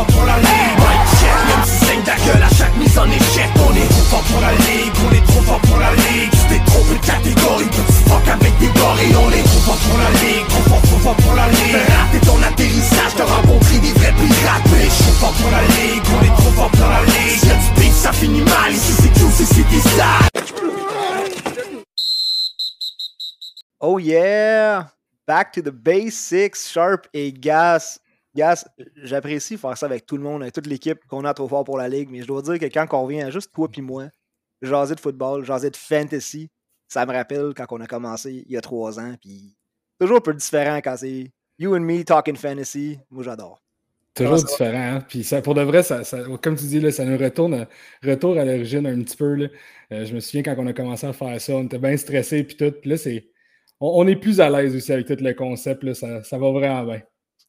fort pour la ligue Mike check, même si saigne ta gueule à chaque mise en échec On est trop fort pour la ligue, on est trop fort pour la ligue. Tu t'es trompé de catégorie, petit fuck avec des gorilles On est trop fort pour la ligue, trop fort, trop fort pour la ligue. Rater ton atterrissage, t'as rencontré des vrais pirates Mais je suis fort pour la ligue, on est trop fort pour la ligue. Y'a du beef, ça finit mal, ici c'est QC, c'est des Oh yeah! Back to the basics, Sharp et Gas. Gas, j'apprécie faire ça avec tout le monde, avec toute l'équipe qu'on a trop fort pour la ligue, mais je dois dire que quand on revient à juste toi puis moi, jaser de football, jaser de fantasy, ça me rappelle quand on a commencé il y a trois ans, puis toujours un peu différent quand c'est you and me talking fantasy. Moi, j'adore. Toujours différent. Hein? Puis ça, pour de vrai, ça, comme tu dis, là, ça nous retourne retour à l'origine un petit peu. Là. Euh, je me souviens quand on a commencé à faire ça, on était bien stressé puis tout. Puis là, c'est on, est plus à l'aise aussi avec tout le concept. Là, ça, ça, va vraiment bien.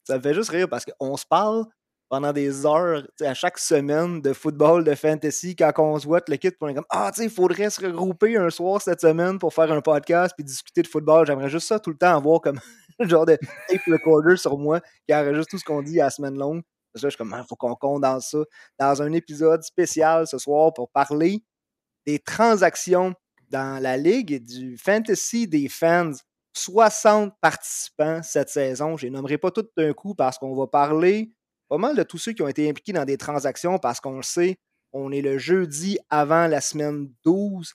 Ça me fait juste rire parce qu'on se parle pendant des heures à chaque semaine de football, de fantasy, quand on se voit, l'équipe, on est comme Ah, tu sais, il faudrait se regrouper un soir cette semaine pour faire un podcast puis discuter de football. J'aimerais juste ça tout le temps avoir comme genre de tape recorder sur moi qui enregistre tout ce qu'on dit à la semaine longue. Parce que là, je suis comme, il ah, faut qu'on condense ça dans un épisode spécial ce soir pour parler des transactions dans la ligue du fantasy des fans. 60 participants cette saison. Je ne les nommerai pas tous d'un coup parce qu'on va parler pas mal de tous ceux qui ont été impliqués dans des transactions parce qu'on le sait, on est le jeudi avant la semaine 12.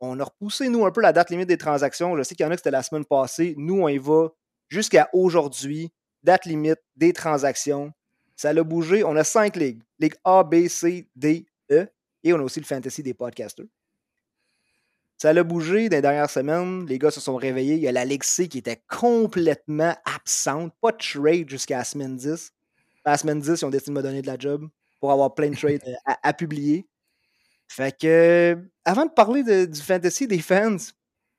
On a repoussé, nous, un peu la date limite des transactions. Je sais qu'il y en a qui c'était la semaine passée. Nous, on y va jusqu'à aujourd'hui. Date limite des transactions. Ça a bougé. On a cinq ligues. Ligue A, B, C, D, E. Et on a aussi le fantasy des podcasters. Ça a bougé dans les dernières semaines. Les gars se sont réveillés. Il y a la Ligue C qui était complètement absente. Pas de trade jusqu'à la semaine 10. À la semaine 10, ils ont décidé de me donner de la job pour avoir plein de trades euh, à, publier. Fait que, avant de parler du fantasy des fans,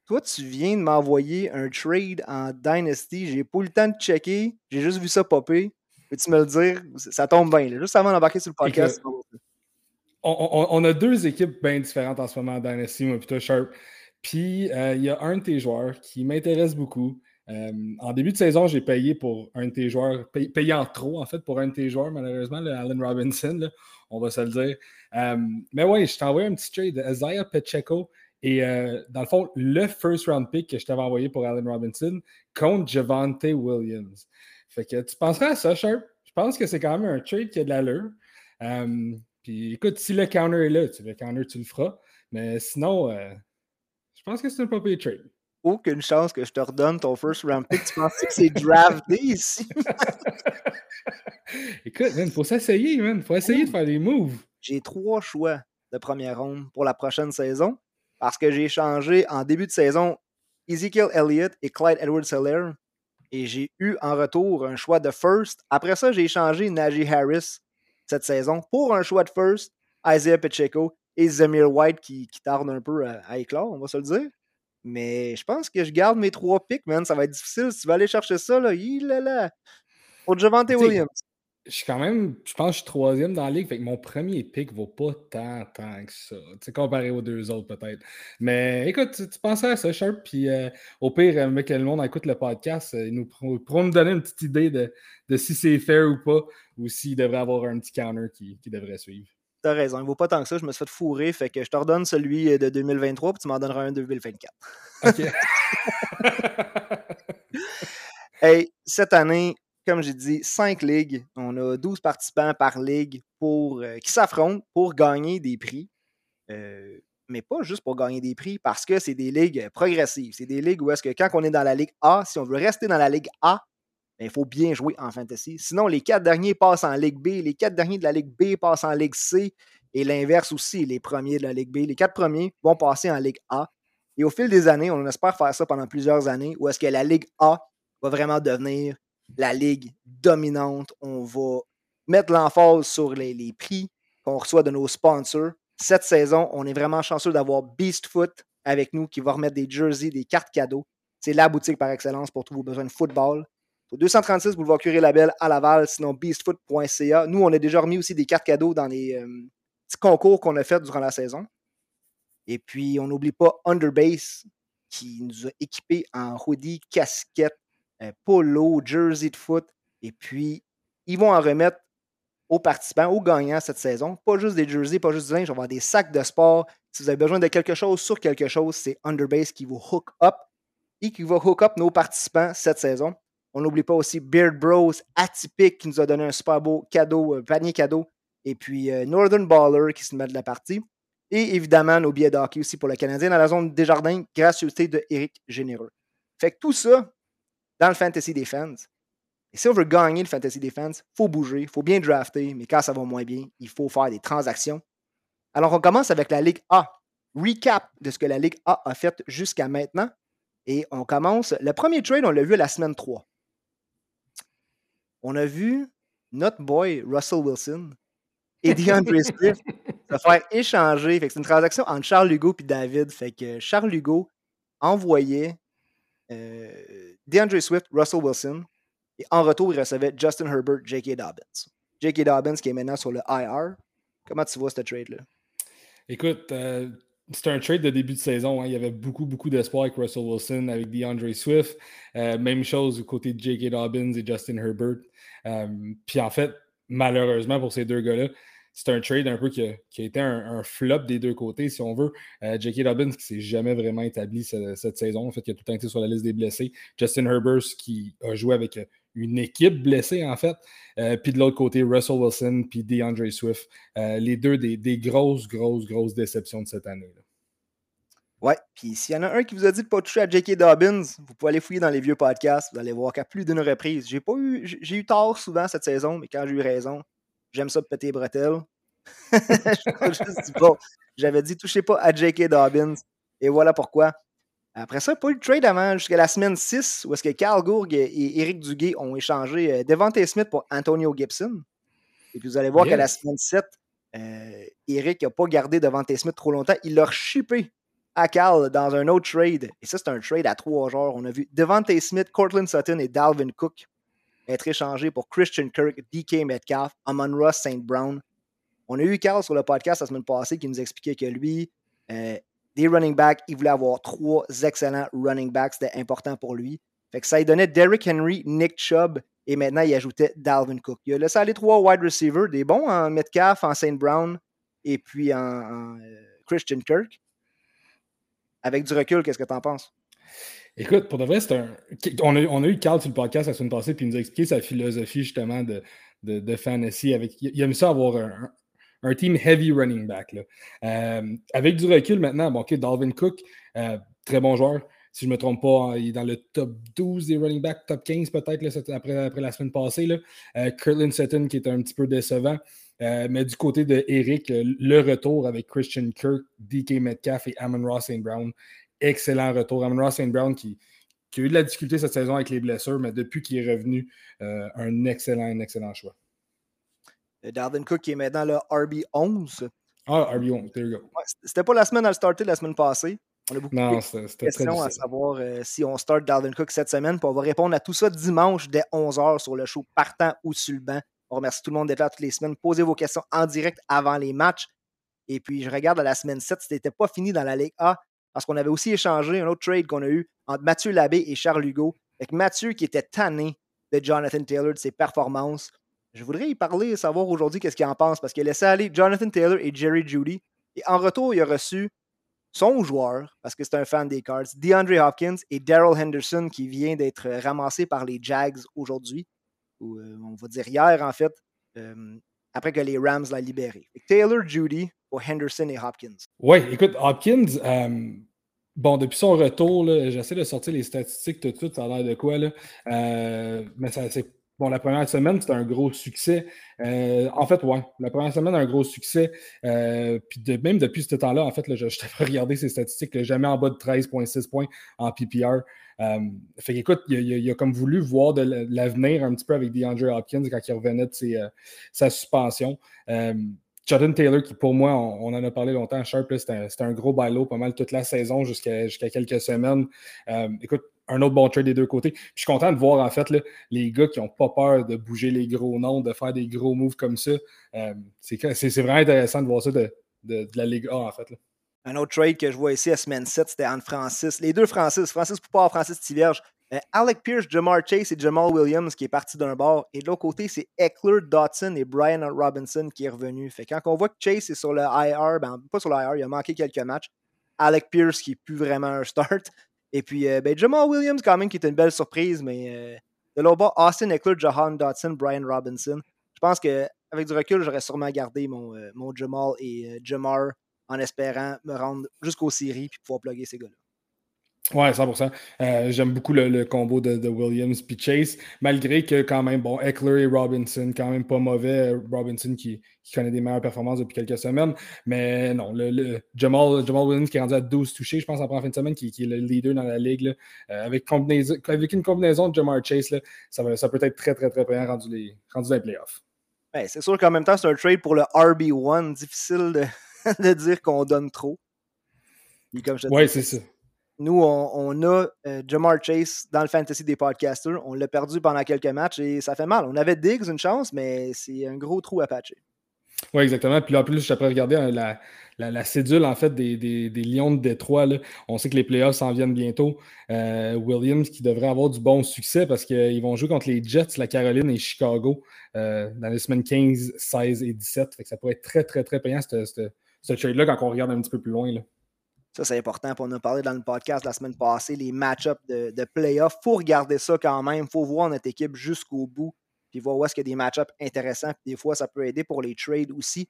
toi, tu viens de m'envoyer un trade en Dynasty. J'ai pas eu le temps de checker. J'ai juste vu ça popper. Peux-tu me le dire? Ça tombe bien. Juste avant d'embarquer sur le podcast on, a deux équipes bien différentes en ce moment dans Dynasty, moi plutôt Sharp. Puis euh, il y a un de tes joueurs qui m'intéresse beaucoup. Euh, en début de saison, j'ai payé pour un de tes joueurs, payé, en trop en fait pour un de tes joueurs, malheureusement, le Allen Robinson, on va se le dire. Euh, mais oui, je t'ai envoyé un petit trade de Isaiah Pacheco et dans le fond, le first round pick que je t'avais envoyé pour Allen Robinson contre Javante Williams. Fait que tu penseras à ça, Sharp? Je pense que c'est quand même un trade qui a de l'allure. Puis écoute, si le counter est là, tu, le counter, tu le feras. Mais sinon, euh, je pense que c'est un papier trade. Aucune chance que je te redonne ton first round pick. Tu penses que c'est drafté ici? écoute, il faut s'essayer, man. faut essayer de faire des moves. J'ai trois choix de première ronde pour la prochaine saison parce que j'ai changé en début de saison Ezekiel Elliott et Clyde Edwards-Helaire et j'ai eu en retour un choix de first. Après ça, j'ai échangé Najee Harris cette saison pour un choix de first, Isaiah Pacheco et Zamir White qui, qui tarde un peu à, éclore, on va se le dire. Mais je pense que je garde mes trois picks, man. Ça va être difficile. Si tu vas aller chercher ça, là, il là, là. Pour Javante Williams je suis quand même, je pense que je suis troisième dans la ligue, fait que mon premier pick vaut pas tant, tant que ça. Tu sais, comparé aux deux autres, peut-être. Mais écoute, tu, pensais à ça, Sharp, puis euh, au pire, euh, mec, le monde écoute le podcast, euh, ils nous pourront nous donner une petite idée de, de si c'est fair ou pas, ou s'il devrait avoir un petit counter qui, qui devrait suivre. T'as raison, il vaut pas tant que ça, je me suis fait fourrer, fait que je te redonne celui de 2023, puis tu m'en donneras un de 2024. OK. hey, cette année, comme j'ai dit, cinq ligues. On a 12 participants par ligue pour, euh, qui s'affrontent pour gagner des prix. Euh, mais pas juste pour gagner des prix, parce que c'est des ligues progressives. C'est des ligues où est-ce que quand on est dans la Ligue A, si on veut rester dans la Ligue A, ben, il faut bien jouer en fantasy. Sinon, les quatre derniers passent en Ligue B, les quatre derniers de la Ligue B passent en Ligue C, et l'inverse aussi, les premiers de la Ligue B. Les quatre premiers vont passer en Ligue A. Et au fil des années, on espère faire ça pendant plusieurs années, où est-ce que la Ligue A va vraiment devenir la ligue dominante. On va mettre l'emphase sur les, prix qu'on reçoit de nos sponsors. Cette saison, on est vraiment chanceux d'avoir Beast Foot avec nous qui va remettre des jerseys, des cartes cadeaux. C'est la boutique par excellence pour tous vos besoins de football. Au 236 Boulevard Curé Label à Laval, sinon beastfoot.ca. Nous, on a déjà remis aussi des cartes cadeaux dans les euh, petits concours qu'on a fait durant la saison. Et puis, on n'oublie pas Underbase qui nous a équipés en hoodie, casquette, polo, jersey de foot. Et puis, ils vont en remettre aux participants, aux gagnants cette saison. Pas juste des jerseys, pas juste du linge, on va avoir des sacs de sport. Si vous avez besoin de quelque chose sur quelque chose, c'est Underbase qui vous hook up et qui va hook up nos participants cette saison. On n'oublie pas aussi Beard Bros atypique qui nous a donné un super beau cadeau, panier cadeau. Et puis euh, Northern Baller qui se met de la partie. Et évidemment, nos billets d'hockey aussi pour le Canadien dans la zone des jardins, gracieuseté de Eric Généreux. Fait que tout ça, dans le fantasy des fans. Et si on veut gagner le fantasy des fans, il faut bouger, il faut bien drafter, mais quand ça va moins bien, il faut faire des transactions. Alors, on commence avec la Ligue A. Recap de ce que la Ligue A a fait jusqu'à maintenant. Et on commence. Le premier trade, on l'a vu la semaine 3. On a vu notre boy Russell Wilson et DeAndre Swift se faire échanger. c'est une transaction entre Charles Hugo et David. Fait que Charles Hugo envoyait euh, DeAndre Swift, Russell Wilson, et en retour, il recevait Justin Herbert, J.K. Dobbins. J.K. Dobbins qui est maintenant sur le IR. Comment tu vois ce trade-là? Écoute, euh, c'était un trade de début de saison. Hein. Il y avait beaucoup, beaucoup d'espoir avec Russell Wilson, avec DeAndre Swift. Euh, même chose du côté de J.K. Dobbins et Justin Herbert. puis en fait, malheureusement pour ces deux gars-là, c'est un trade un peu qui a, été un, flop des deux côtés, si on veut. Euh, J.K. Dobbins qui s'est jamais vraiment établi cette, saison, en fait, qui a tout le temps été sur la liste des blessés. Justin Herbert qui a joué avec une équipe blessée, en fait. Euh, puis de l'autre côté, Russell Wilson puis DeAndre Swift. Euh, les deux des, grosses, grosses, grosses déceptions de cette année. Là. Ouais, puis s'il y en a un qui vous a dit de ne pas toucher à J.K. Dobbins, vous pouvez aller fouiller dans les vieux podcasts, vous allez voir qu'à plus d'une reprise, j'ai eu j'ai eu tort souvent cette saison, mais quand j'ai eu raison, J'aime ça de péter les bretelles. J'avais dit touchez pas à J.K. Dobbins. Et voilà pourquoi. Après ça, pas eu de trade avant jusqu'à la semaine 6, où est-ce que Carl Gourg et Eric Duguay ont échangé euh, Devante Smith pour Antonio Gibson. Et puis vous allez voir qu'à la semaine 7, euh, Eric n'a pas gardé Devante Smith trop longtemps. Il l'a shippé à Carl dans un autre trade. Et ça, c'est un trade à trois genres. On a vu Devante Smith, Cortland Sutton et Dalvin Cook être échangé pour Christian Kirk, DK Metcalf, Amon Ross St. Brown. On a eu Carl sur le podcast la semaine passée qui nous expliquait que lui, euh, des running backs, il voulait avoir trois excellents running backs, c'était important pour lui. Fait que ça lui donnait Derrick Henry, Nick Chubb et maintenant il ajoutait Dalvin Cook. Il a laissé aller trois wide receivers, des bons en Metcalf, en St. Brown et puis en, euh, Christian Kirk. Avec du recul, qu'est-ce que tu en penses? Écoute, pour de vrai, c'est un. On a, eu Carl sur le podcast la semaine passée, puis il nous a expliqué sa philosophie justement de, de, fantasy. Avec... Il aime ça avoir un, un, team heavy running back. Là. Euh, avec du recul maintenant, bon, Dalvin Cook, euh, très bon joueur. Si je ne me trompe pas, il est dans le top 12 des running backs, top 15 peut-être après, après, la semaine passée. Là. Euh, Kirtland Sutton qui est un petit peu décevant. mais du côté de Eric, le retour avec Christian Kirk, DK Metcalf et Amon Ross St. Brown excellent retour. Amon Ross St. Brown qui, a eu de la difficulté cette saison avec les blessures, mais depuis qu'il est revenu, euh, un excellent, un excellent choix. Darden Cook qui est maintenant le RB11. Ah, RB11, there you go. C'était pas la semaine à le starter la semaine passée. On a beaucoup de questions à savoir euh, si on start Darden Cook cette semaine. Puis on va répondre à tout ça dimanche dès 11h sur le show Partant ou sur le banc. On remercie tout le monde d'être là toutes les semaines. Posez vos questions en direct avant les matchs. Et puis, je regarde à la semaine 7, c'était pas fini dans la Ligue A parce qu'on avait aussi échangé un autre trade qu'on a eu entre Mathieu Labbé et Charles Hugo, avec Mathieu qui était tanné de Jonathan Taylor, de ses performances. Je voudrais y parler, savoir aujourd'hui qu'est-ce qu'il en pense, parce qu'il a laissé aller Jonathan Taylor et Jerry Judy. Et en retour, il a reçu son joueur, parce que c'est un fan des Cards, DeAndre Hopkins et Daryl Henderson, qui vient d'être ramassé par les Jags aujourd'hui, ou euh, on va dire hier en fait, euh, après que les Rams l'ont libéré. Taylor, Judy pour Henderson et Hopkins. Oui, écoute, Hopkins, euh, bon, depuis son retour, j'essaie de sortir les statistiques tout de suite, ça a l'air de quoi, là. Euh, mais ça, c'est Bon, la première semaine, c'était un gros succès. Euh, en fait, ouais, la première semaine, un gros succès. puis de, même depuis ce temps-là, en fait, je, je t'avais regardé ses statistiques, jamais en bas de 13,6 points en PPR. Euh, fait qu'écoute, il, a comme voulu voir de l'avenir un petit peu avec DeAndre Hopkins quand il revenait de euh, sa suspension. Euh, Jordan Taylor, qui pour moi, on, en a parlé longtemps, Sharp, c'était un, gros bailo pas mal toute la saison jusqu'à quelques semaines. écoute, un autre bon trade des deux côtés. je suis content de voir en fait les gars qui n'ont pas peur de bouger les gros noms, de faire des gros moves comme ça. c'est vraiment intéressant de voir ça de, la Ligue A en fait. Un autre trade que je vois ici à semaine 7, c'était Anne Francis. Les deux Francis, Francis Poupard, Francis Tivierge. Euh, Alec Pierce, Jamar Chase et Jamal Williams qui est parti d'un bord. Et de l'autre côté, c'est Eckler, Dotson et Brian Robinson qui est revenu. Fait quand on voit que Chase est sur le IR, ben, pas sur le IR, il a manqué quelques matchs. Alec Pierce qui n'est plus vraiment un start. Et puis euh, ben, Jamal Williams quand même qui est une belle surprise, mais euh, de l'autre bord, Austin Eckler, Jahan Dotson, Brian Robinson. Je pense qu'avec du recul, j'aurais sûrement gardé mon, mon Jamal et Jamar en espérant me rendre jusqu'aux séries et pouvoir plugger ces gars-là. Ouais, 100%. Euh, j'aime beaucoup le, combo de, Williams puis Chase, malgré que quand même, bon, Eckler et Robinson, quand même pas mauvais. Robinson qui, connaît des meilleures performances depuis quelques semaines. Mais non, le, Jamal, Williams qui est rendu à 12 touchés, je pense, en fin de semaine, qui, est le leader dans la ligue. Euh, avec, avec, une combinaison de Jamar Chase, ça, ça, peut être très, très, très bien rendu, les, rendu dans les playoffs. Ben, c'est sûr qu'en même temps, c'est un trade pour le RB1. Difficile de, de dire qu'on donne trop. Oui, c'est ça. Nous, on, a euh, Jamar Chase dans le fantasy des podcasters. On l'a perdu pendant quelques matchs et ça fait mal. On avait Diggs une chance, mais c'est un gros trou à patcher. Oui, exactement. Puis là, en plus, je après regarder hein, la, cédule en fait des, Lions de Détroit. On sait que les playoffs s'en viennent bientôt. Euh, Williams qui devrait avoir du bon succès parce qu'ils vont jouer contre les Jets, la Caroline et Chicago euh, dans les semaines 15, 16 et 17. Fait que ça pourrait être très, très, très payant ce trade-là quand on regarde un petit peu plus loin. Ça, c'est important. Pour on a parlé dans le podcast la semaine passée, les match-ups de, de playoffs. Il faut regarder ça quand même. Il faut voir notre équipe jusqu'au bout. Puis voir où est-ce qu'il y a des match-ups intéressants. Puis des fois, ça peut aider pour les trades aussi.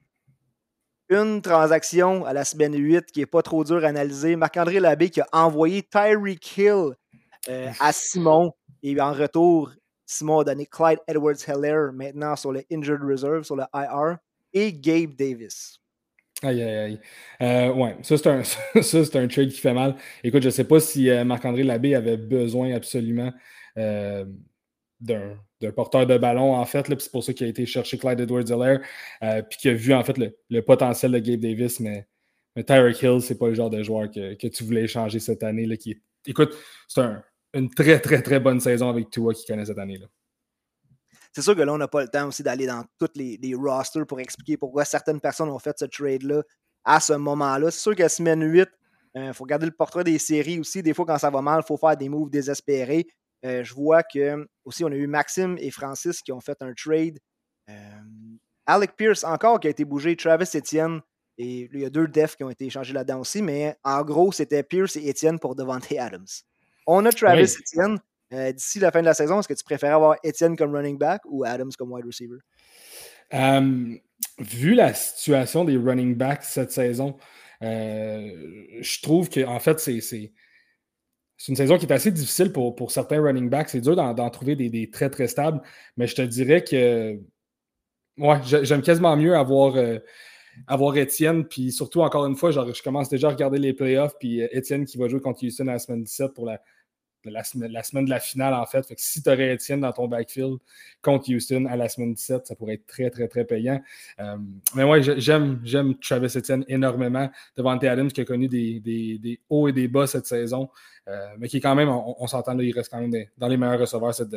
Une transaction à la semaine 8 qui n'est pas trop dure à analyser. Marc-André Labbé qui a envoyé Tyreek Hill euh, à Simon. Et en retour, Simon a donné Clyde Edwards-Heller maintenant sur le Injured Reserve, sur le IR, et Gabe Davis. Aïe, aïe, aïe. Euh, ouais, ça c'est, un, un trade qui fait mal. Écoute, je ne sais pas si euh, Marc-André Labbé avait besoin absolument euh, d'un, porteur de ballon, en fait. c'est pour ça qu'il a été chercher Clyde Edwards-Helaire, puis qu'il a vu en fait le, potentiel de Gabe Davis, mais, mais Tyreek Hill, c'est pas le genre de joueur que, tu voulais échanger cette année. Là, Écoute, c'est une très, très, très bonne saison avec Tua qui connaît cette année. là c'est sûr que là, on n'a pas le temps aussi d'aller dans tous les, rosters pour expliquer pourquoi certaines personnes ont fait ce trade-là à ce moment-là. C'est sûr qu'à semaine 8, il euh, faut regarder le portrait des séries aussi. Des fois, quand ça va mal, il faut faire des moves désespérés. Euh, je vois que aussi, on a eu Maxime et Francis qui ont fait un trade. Euh, Alec Pierce encore qui a été bougé, Travis Etienne. Et il y a deux defs qui ont été échangés là-dedans aussi, mais en gros, c'était Pierce et Etienne pour Devante Adams. On a Travis Etienne, euh, d'ici la fin de la saison, est-ce que tu préfères avoir Etienne comme running back ou Adams comme wide receiver? vu la situation des running backs cette saison, euh, je trouve que en fait, c'est. une saison qui est assez difficile pour, certains running backs. C'est dur d'en trouver des, très très stables, mais je te dirais que ouais, j'aime quasiment mieux avoir, euh, avoir Étienne. Puis surtout, encore une fois, je commence déjà à regarder les playoffs. Puis Étienne qui va jouer contre Houston à la semaine 17 pour la, la, semaine de la finale, en fait. fait que si tu aurais Étienne dans ton backfield contre Houston à la semaine 17, ça pourrait être très, très, très payant. Euh, mais moi, j'aime, Travis Etienne énormément. Devant Adams qui a connu des, hauts et des bas cette saison, euh, mais qui est quand même, on, s'entend, il reste quand même dans les meilleurs receveurs cette,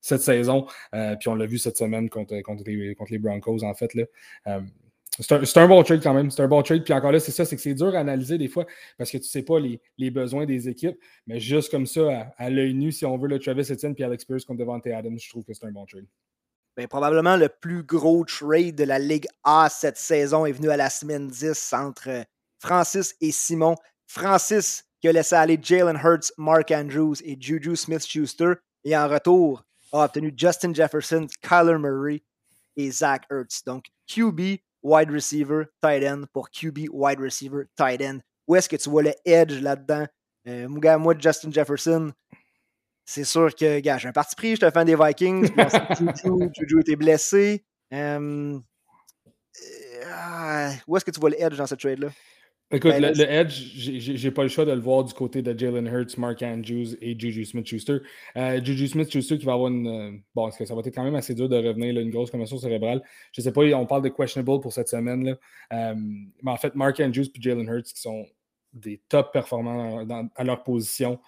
cette saison. Euh, puis on l'a vu cette semaine contre, contre, les, contre les Broncos, en fait. Là. C'est un, bon trade quand même. C'est un bon trade. Puis encore là, c'est ça, c'est que c'est dur à analyser des fois parce que tu ne sais pas les, besoins des équipes. Mais juste comme ça, à, l'œil nu, si on veut le Travis Etienne puis Alex Pierce contre Devante Adams, je trouve que c'est un bon trade. Bien, probablement le plus gros trade de la Ligue A cette saison est venu à la semaine 10 entre Francis et Simon. Francis qui a laissé aller Jalen Hurts, Mark Andrews et Juju Smith-Schuster. Et en retour, a obtenu Justin Jefferson, Kyler Murray et Zach Hurts. Donc, QB wide receiver, tight end pour QB, wide receiver, tight end. Où est-ce que tu vois le edge là-dedans? Euh, moi, Justin Jefferson, c'est sûr que, gars, j'ai un parti pris, je te fan des Vikings. Juju était blessé. Euh, euh, où est-ce que tu vois le edge dans ce trade-là? Écoute, ben, le, Edge, j'ai pas le choix de le voir du côté de Jalen Hurts, Mark Andrews et Juju Smith-Schuster. Euh, Juju Smith-Schuster qui va avoir une. Euh, bon, est-ce que ça va être quand même assez dur de revenir, là, une grosse commotion cérébrale? Je sais pas, on parle de questionable pour cette semaine. Là. Euh, mais en fait, Mark Andrews et Jalen Hurts qui sont des top performants à leur position.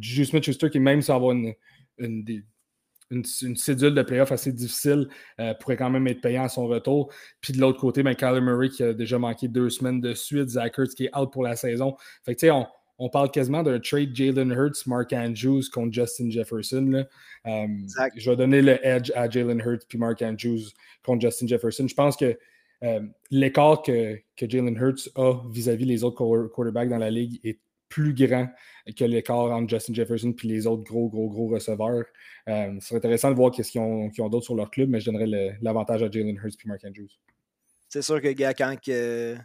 Juju Smith-Schuster qui, même sans avoir une, une, des, une, cédule de playoff assez difficile euh, pourrait quand même être payant à son retour. Puis de l'autre côté, ben, Kyler Murray qui a déjà manqué deux semaines de suite, Zach Ertz qui est out pour la saison. Fait que tu sais, on parle quasiment d'un trade Jalen Hurts, Mark Andrews contre Justin Jefferson. Euh, je vais donner le edge à Jalen Hurts puis Mark Andrews contre Justin Jefferson. Je pense que euh, l'écart que, que Jalen Hurts a vis-à-vis les autres quarterbacks dans la ligue est plus grand que l'écart entre Justin Jefferson et les autres gros, gros, gros receveurs. Euh, ce serait intéressant de voir qu'est-ce qu'ils ont, d'autre sur leur club, mais je donnerais l'avantage à Jalen Hurts et Mark Andrews. C'est sûr que, gars, quand que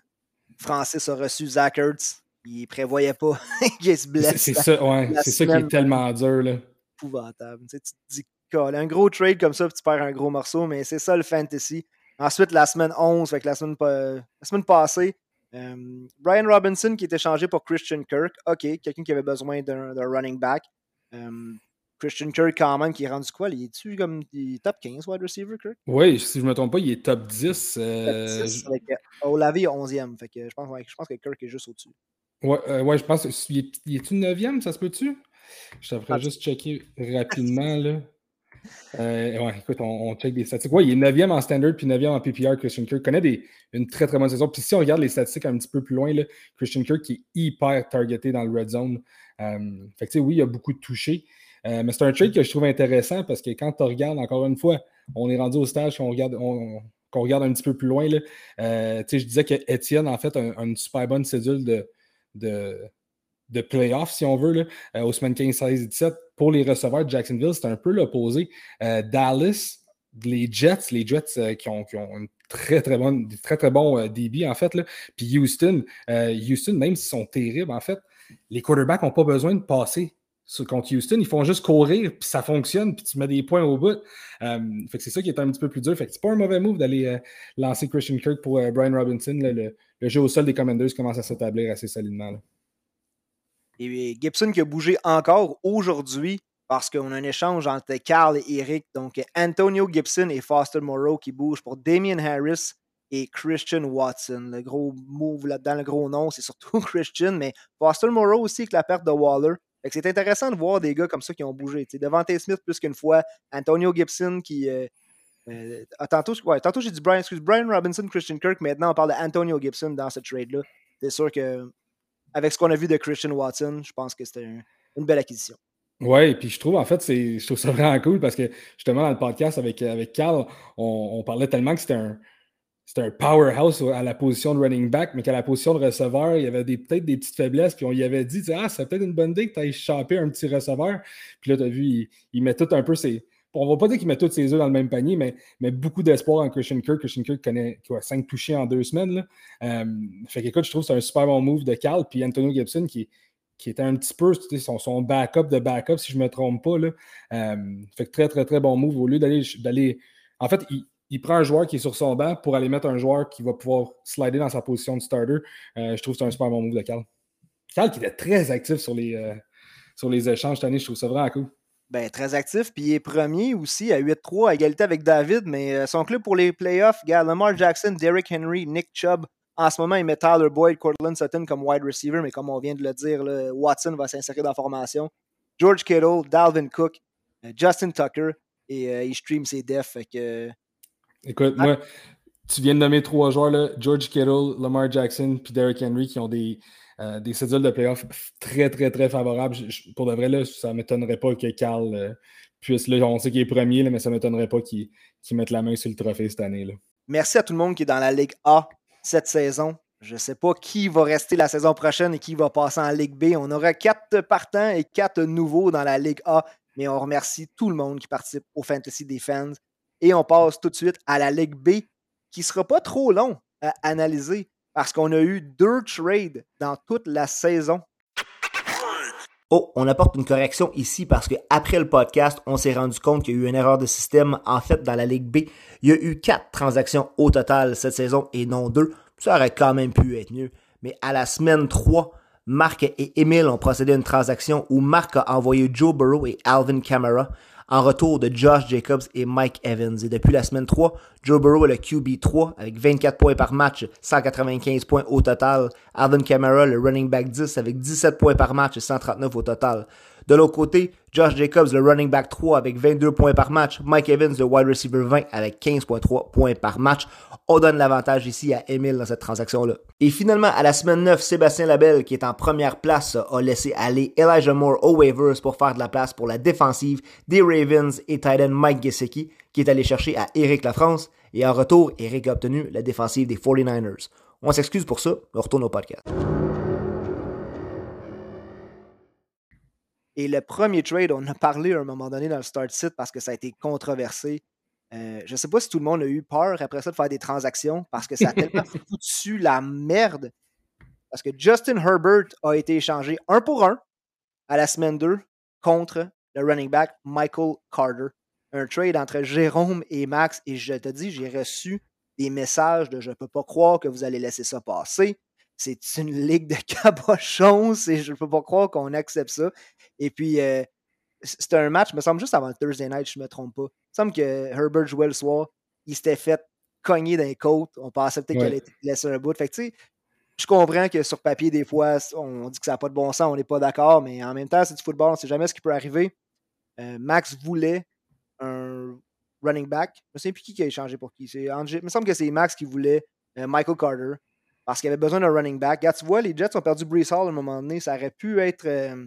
Francis a reçu Zach Hurts, il prévoyait pas qu'il se blesse. C'est ça, ouais, c'est ça qui est tellement dur. Là. Épouvantable. Tu, sais, tu te dis, un gros trade comme ça, puis tu perds un gros morceau, mais c'est ça le fantasy. Ensuite, la semaine 11, fait la, semaine, la semaine passée, euh, Brian Robinson qui était changé pour Christian Kirk. OK, quelqu'un qui avait besoin d'un running back. Euh, Christian Kirk, quand même, qui est rendu quoi? Il est-tu comme il top 15 wide receiver, Kirk? Oui, si je ne me trompe pas, il est top 10. Euh... Top 10 avec, Olavi est 11e. Fait que je, pense, je pense que Kirk est juste au-dessus. Ouais, euh, ouais, je pense. Il est, il est 9e, ça se peut-tu? Je ah, juste checker rapidement. là. Euh, écoute, on, check des statistiques. Ouais, il est 9e en standard puis 9e en PPR. Christian Kirk connaît une très très bonne saison. Puis si on regarde les statistiques un petit peu plus loin, là, Christian Kirk qui est hyper targeté dans le red zone. Euh, fait que oui, il y a beaucoup de touchés. Euh, mais c'est un trade que je trouve intéressant parce que quand tu regardes, encore une fois, on est rendu au stage qu'on regarde, regarde un petit peu plus loin. Là, je disais que Étienne, en fait, a, une super bonne cédule de, de, de playoff, si on veut, là, aux semaines 15, 16 et 17 pour les receveurs de Jacksonville, c'est un peu l'opposé. Euh, Dallas, les Jets, les Jets euh, qui, ont, qui, ont, une très, très bonne, très, très bon euh, débit, en fait. Puis Houston, Houston, même s'ils sont terribles, en fait, les quarterbacks n'ont pas besoin de passer contre Houston. Ils font juste courir, puis ça fonctionne, puis tu mets des points au bout. c'est ça qui est un petit peu plus dur. C'est pas un mauvais move d'aller lancer Christian Kirk pour Brian Robinson. le, jeu au sol des Commanders commence à s'établir assez solidement. Et Gibson qui a bougé encore aujourd'hui parce qu'on a un échange entre Carl et Eric. Donc, Antonio Gibson et Foster Moreau qui bougent pour Damien Harris et Christian Watson. Le gros move là-dedans, le gros nom, c'est surtout Christian, mais Foster Moreau aussi avec la perte de Waller. C'est intéressant de voir des gars comme ça qui ont bougé. Devant Smith plus qu'une fois, Antonio Gibson qui. Euh, euh, ah, tantôt, j'ai dit Brian, Brian Robinson, Christian Kirk. Maintenant, on parle d'Antonio Gibson dans ce trade-là. C'est sûr que avec ce qu'on a vu de Christian Watson, je pense que c'était une belle acquisition. Oui, puis je trouve en fait, je trouve ça vraiment cool parce que justement dans le podcast avec, avec Carl, on, parlait tellement que c'était un, un powerhouse à la position de running back, mais qu'à la position de receveur, il y avait peut-être des petites faiblesses. Puis on y avait dit, ah, c'est peut-être une bonne idée que tu ailles choper un petit receveur. Puis là, tu as vu, il, met tout un peu ses, on va pas dire qu'il met tous ses œufs dans le même panier, mais, beaucoup d'espoir en Christian Kirk. Christian Kirk connaît qui a 5 touchés en deux semaines. Euh, fait je trouve que c'est un super bon move de Cal. Puis Antonio Gibson qui, qui était un petit peu son, son backup de backup, si je ne me trompe pas. Euh, fait que très, très, très bon move. Au lieu d'aller. En fait, il, prend un joueur qui est sur son banc pour aller mettre un joueur qui va pouvoir slider dans sa position de starter. Euh, je trouve que c'est un super bon move de Cal. Cal qui était très actif sur les, sur les échanges cette année, je trouve ça vraiment cool. Ben, très actif, puis il est premier aussi à 8-3 à égalité avec David, mais euh, son club pour les playoffs, regarde, Lamar Jackson, Derrick Henry, Nick Chubb. En ce moment, il met Tyler Boyd, Cortland Sutton comme wide receiver, mais comme on vient de le dire, Watson va s'insérer dans la formation. George Kittle, Dalvin Cook, euh, Justin Tucker, et euh, il stream ses defs. que... Écoute, moi, tu viens de nommer trois joueurs, là, George Kittle, Lamar Jackson, puis Derrick Henry, qui ont des, euh, des cédules de playoff très, très, très favorables. pour de vrai, là, ça ne m'étonnerait pas que Carl euh, puisse. Là, on sait qu'il est premier, mais ça ne m'étonnerait pas qu'il mette la main sur le trophée cette année. Là. Merci à tout le monde qui est dans la Ligue A cette saison. Je ne sais pas qui va rester la saison prochaine et qui va passer en Ligue B. On aura quatre partants et quatre nouveaux dans la Ligue A, mais on remercie tout le monde qui participe au Fantasy des fans. Et on passe tout de suite à la Ligue B, qui ne sera pas trop long à analyser parce qu'on a eu deux trades dans toute la saison. Oh, on apporte une correction ici parce qu'après le podcast, on s'est rendu compte qu'il y a eu une erreur de système. En fait, dans la Ligue B, il y a eu quatre transactions au total cette saison et non deux. Ça aurait quand même pu être mieux. Mais à la semaine 3, Marc et Emile ont procédé à une transaction où Marc a envoyé Joe Burrow et Alvin Kamara en retour de Josh Jacobs et Mike Evans. Et depuis la semaine 3, Joe Burrow est le QB 3 avec 24 points par match, 195 points au total. Alvin Kamara, le running back 10 avec 17 points par match et 139 au total. De l'autre côté, Josh Jacobs, le running back 3 avec 22 points par match. Mike Evans, le wide receiver 20 avec 15.3 points par match. On donne l'avantage ici à Emile dans cette transaction-là. Et finalement, à la semaine 9, Sébastien Labelle, qui est en première place, a laissé aller Elijah Moore aux waivers pour faire de la place pour la défensive des Ravens et Titan Mike Gesicki, qui est allé chercher à Eric Lafrance. Et en retour, Eric a obtenu la défensive des 49ers. On s'excuse pour ça, on retourne au podcast. Et le premier trade, on a parlé à un moment donné dans le start site parce que ça a été controversé. Euh, je ne sais pas si tout le monde a eu peur après ça de faire des transactions parce que ça a tellement foutu la merde. Parce que Justin Herbert a été échangé un pour un à la semaine 2 contre le running back Michael Carter. Un trade entre Jérôme et Max. Et je te dis, j'ai reçu des messages de je ne peux pas croire que vous allez laisser ça passer. C'est une ligue de cabochons je ne peux pas croire qu'on accepte ça. Et puis, euh, c'était un match, me semble, juste avant le Thursday night, je ne me trompe pas. Il me semble que Herbert jouait le soir. Il s'était fait cogner dans les côtes. On pensait peut-être qu'elle était laissée un bout. Fait que, tu sais, je comprends que sur papier, des fois, on dit que ça n'a pas de bon sens, on n'est pas d'accord, mais en même temps, c'est du football, on ne sait jamais ce qui peut arriver. Euh, Max voulait un running back. Je ne sais plus qui a échangé pour qui. Il me semble que c'est Max qui voulait euh, Michael Carter parce qu'il avait besoin d'un running back. tu vois, les Jets ont perdu Brees Hall à un moment donné. Ça aurait pu être euh,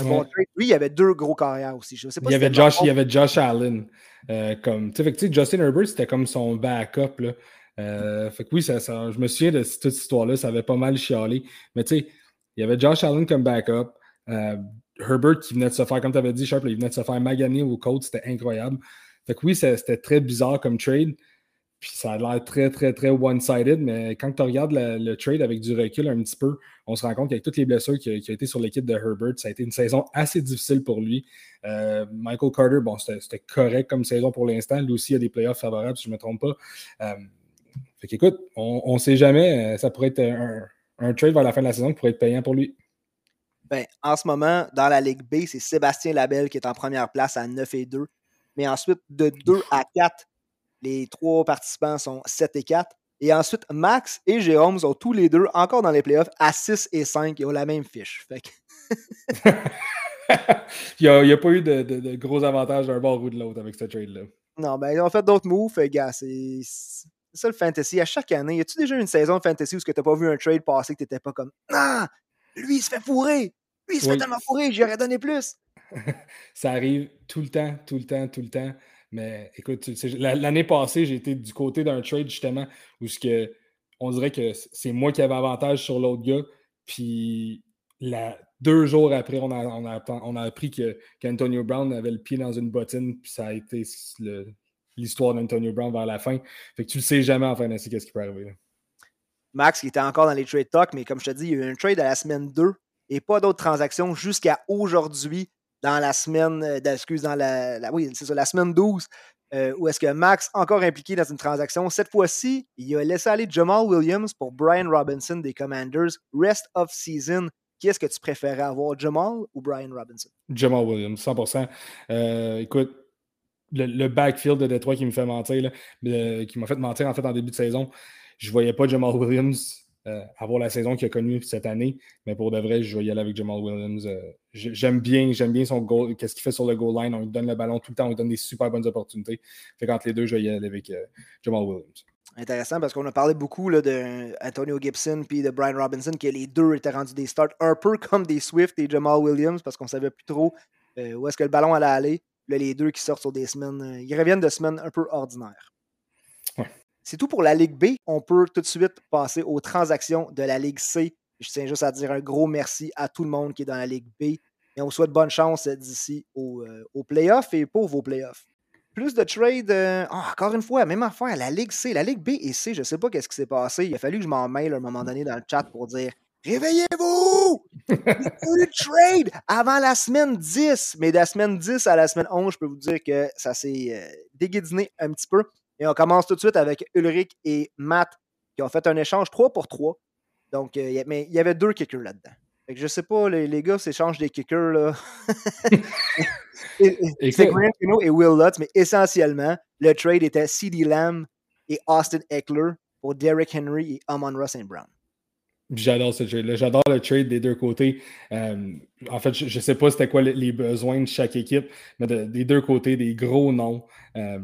un bon trade. Lui, il y avait deux gros carrières aussi. Je sais pas il, y avait Josh, il y avait Josh Allen. Euh, comme, fait que, Justin Herbert, c'était comme son backup. Là. Euh, fait que oui, ça, je me souviens de toute cette histoire-là. Ça avait pas mal chialé. Mais tu sais, il y avait Josh Allen comme backup. Herbert qui venait de se faire, comme tu avais dit, Sharp, il venait de se faire maganer au code. C'était incroyable. Fait que oui, c'était très bizarre comme trade. Puis ça a l'air très, très, très one-sided, mais quand tu regardes le trade avec du recul un petit peu, on se rend compte qu'avec toutes les blessures qui, ont été sur l'équipe de Herbert, ça a été une saison assez difficile pour lui. Euh, Michael Carter, bon, c'était correct comme saison pour l'instant. Lui aussi, a des playoffs favorables, si je ne me trompe pas. Euh, fait qu'écoute, on ne sait jamais, euh, ça pourrait être un, trade vers la fin de la saison qui pourrait être payant pour lui. Ben, en ce moment, dans la Ligue B, c'est Sébastien Labelle qui est en première place à 9 et 2. Mais ensuite, de 2 à 4, les trois participants sont 7 et 4. Et ensuite, Max et Jérôme sont tous les deux encore dans les playoffs à 6 et 5 et ont la même fiche. il n'y a, pas eu de, gros avantages d'un bord ou de l'autre avec ce trade-là. Non, ben ils ont fait d'autres moves. Fait, gars, c'est ça le fantasy. À chaque année, y a-tu déjà une saison de fantasy où tu n'as pas vu un trade passer que tu n'étais pas comme Ah, lui, il se fait fourrer. Lui, il se fait tellement fourrer, j'aurais donné plus. ça arrive tout le temps, tout le temps, tout le temps. Mais écoute, l'année passée, j'ai été du côté d'un trade justement où ce que, on dirait que c'est moi qui avais avantage sur l'autre gars. Puis deux jours après, on a, appris qu'Antonio Brown avait le pied dans une bottine. Puis ça a été l'histoire d'Antonio Brown vers la fin. Fait que tu le sais jamais en fin d'année qu'est-ce qui peut arriver. Max, qui était encore dans les trade talks, mais comme je te dis, il y a eu un trade à la semaine 2 et pas d'autres transactions jusqu'à aujourd'hui dans la semaine, euh, excuse, dans la, oui, c'est ça, la semaine 12, euh, où est-ce que Max, encore impliqué dans une transaction, cette fois-ci, il a laissé aller Jamal Williams pour Brian Robinson des Commanders, rest of season. Qui est-ce que tu préférais avoir, Jamal ou Brian Robinson? Jamal Williams, 100%. Euh, écoute, le, backfield de Detroit qui me fait mentir, qui m'a fait mentir en fait en début de saison, je voyais pas Jamal Williams euh, avoir la saison qu'il a connue cette année. Mais pour de vrai, je vais y aller avec Jamal Williams. Euh, j'aime bien, j'aime bien son goal, qu'est-ce qu'il fait sur le goal line. On lui donne le ballon tout le temps, on lui donne des super bonnes opportunités. Fait qu'entre les deux, je vais y aller avec euh, Jamal Williams. Intéressant parce qu'on a parlé beaucoup d'Antonio Gibson puis de Brian Robinson, que les deux étaient rendus des starts un peu comme des Swift et Jamal Williams parce qu'on savait plus trop où est-ce que le ballon allait aller. Là, les deux qui sortent sur des semaines, ils reviennent de semaines un peu ordinaires. C'est tout pour la Ligue B. On peut tout de suite passer aux transactions de la Ligue C. Je tiens juste à dire un gros merci à tout le monde qui est dans la Ligue B. Et on souhaite bonne chance d'ici aux, euh, playoffs et pour vos playoffs. Plus de trades, euh, ah, encore une fois, même affaire, la Ligue C, la Ligue B et C, je ne sais pas qu'est-ce qui s'est passé. Il a fallu que je m'en mêle à un moment donné dans le chat pour dire Réveillez-vous! Eu trade avant la semaine 10. Mais de la semaine 10 à la semaine 11, je peux vous dire que ça s'est euh, un petit peu. Et on commence tout de suite avec Ulrich et Matt qui ont fait un échange 3 pour 3. Donc, euh, mais il y avait deux kickers là-dedans. Fait que je sais pas, les, les gars s'échangent des kickers. Là. C'est Grant et Will Lutz, mais essentiellement, le trade était CD Lamb et Austin Eckler pour Derrick Henry et Amon Ross Brown. J'adore ce trade. J'adore le trade des deux côtés. Euh, en fait, je ne sais pas c'était quoi les, besoins de chaque équipe, mais des deux côtés, des gros noms. Euh,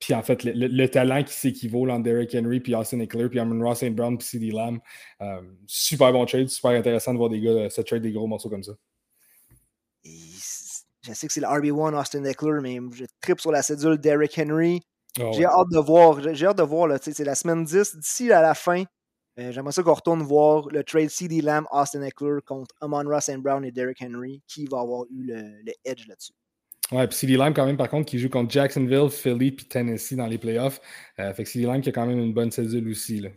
puis en fait, le, talent qui s'équivaut entre Derrick Henry, puis Austin Eckler, puis Amon Ross St. Brown, puis CD Lamb. Euh, super bon trade, super intéressant de voir des gars se trade des gros morceaux comme ça. je sais que c'est le RB1 Austin Eckler, mais je tripe sur la cédule Derrick Henry. Ah j'ai hâte de voir. J'ai hâte de voir. C'est la semaine 10. D'ici à la fin, euh, j'aimerais ça qu'on retourne voir le trade CD Lamb, Austin Eckler contre Amon Ross and Brown et Derrick Henry. Qui va avoir eu le, edge là-dessus? Ouais, puis CD Lamb, quand même, par contre, qui joue contre Jacksonville, Philly puis Tennessee dans les playoffs. Euh, fait que CD Lamb qui a quand même une bonne cédule aussi. Là.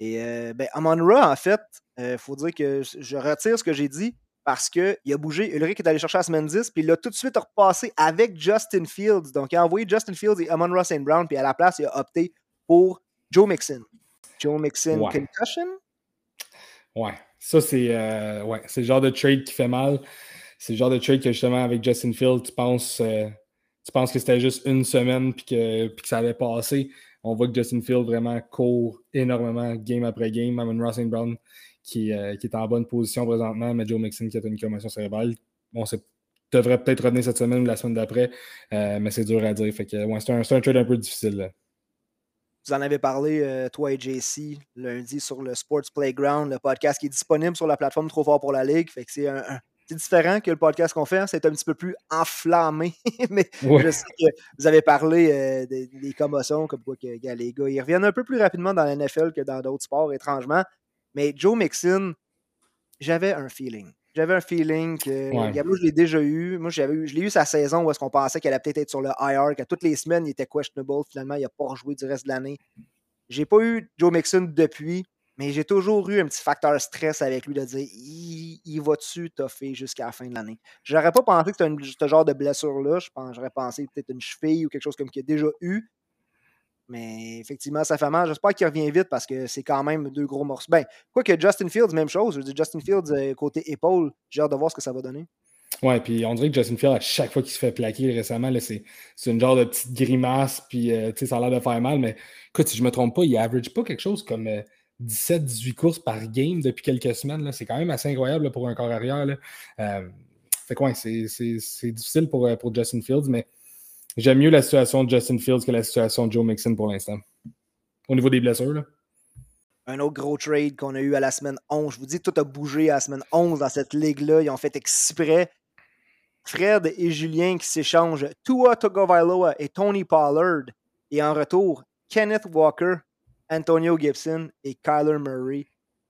Et euh, ben, Amon Ra, en fait, il faut dire que je retire ce que j'ai dit parce qu'il a bougé. Ulrich est allé chercher la semaine 10, puis il l'a tout de suite repassé avec Justin Fields. Donc, il a envoyé Justin Fields et Amon Ross and Brown, puis à la place, il a opté pour Joe Mixon. Joe Mixon concussion? Ouais, ça c'est euh, ouais, le genre de trade qui fait mal. C'est le genre de trade que justement avec Justin Fields, tu penses, euh, tu penses que c'était juste une semaine puis que, puis que ça allait passer. On voit que Justin Fields vraiment court énormément game après game. Amon Ross Brown qui, euh, qui, est en bonne position présentement, mais Joe Mixon qui a une commotion cérébrale. C'est devrait peut-être revenir cette semaine ou la semaine d'après, mais c'est dur à dire. Fait que, ouais, c'est un, un, trade un peu difficile. Là. Vous en avez parlé, euh, toi et JC, lundi sur le Sports Playground, le podcast qui est disponible sur la plateforme Trop Fort pour la Ligue. Fait que c'est un, différent que le podcast qu'on fait. Hein. C'est un petit peu plus enflammé. mais je sais que vous avez parlé euh, des, commotions, comme quoi que, les gars, ils reviennent un peu plus rapidement dans la NFL que dans d'autres sports, étrangement. Mais Joe Mixon, j'avais un feeling. J'avais un feeling que. Moi, je l'ai déjà eu. Moi, j'avais je l'ai eu sa saison où est-ce qu'on pensait qu'elle allait peut-être être sur le IR, que toutes les semaines, il était questionable. Finalement, il n'a pas rejoué du reste de l'année. J'ai pas eu Joe Mixon depuis, mais j'ai toujours eu un petit facteur stress avec lui de dire il, va-tu toffer jusqu'à la fin de l'année? J'aurais pas pensé que c'était ce genre de blessure-là. Je pense, j'aurais pensé peut-être une cheville ou quelque chose comme qu'il a déjà eu. Mais effectivement, ça fait mal. J'espère qu'il revient vite parce que c'est quand même deux gros morceaux. Ben, quoi que Justin Fields, même chose. Je veux dire, Justin Fields, euh, côté épaule, j'ai hâte de voir ce que ça va donner. Ouais, puis on dirait que Justin Fields, à chaque fois qu'il se fait plaquer récemment, c'est une genre de petite grimace, puis euh, ça a l'air de faire mal. Mais écoute, si je me trompe pas, il average pas quelque chose comme 17-18 euh, courses par game depuis quelques semaines. C'est quand même assez incroyable pour un corps arrière. Là. fait quoi, c'est difficile pour, pour Justin Fields, mais J'aime mieux la situation de Justin Fields que la situation de Joe Mixon pour l'instant. Au niveau des blessures. Un autre gros trade qu'on a eu à la semaine 11. Je vous dis, tout a bougé à la semaine 11 dans cette ligue-là. Ils ont fait exprès. Fred et Julien qui s'échangent Tua Togovailoa et Tony Pollard. Et en retour, Kenneth Walker, Antonio Gibson et Kyler Murray.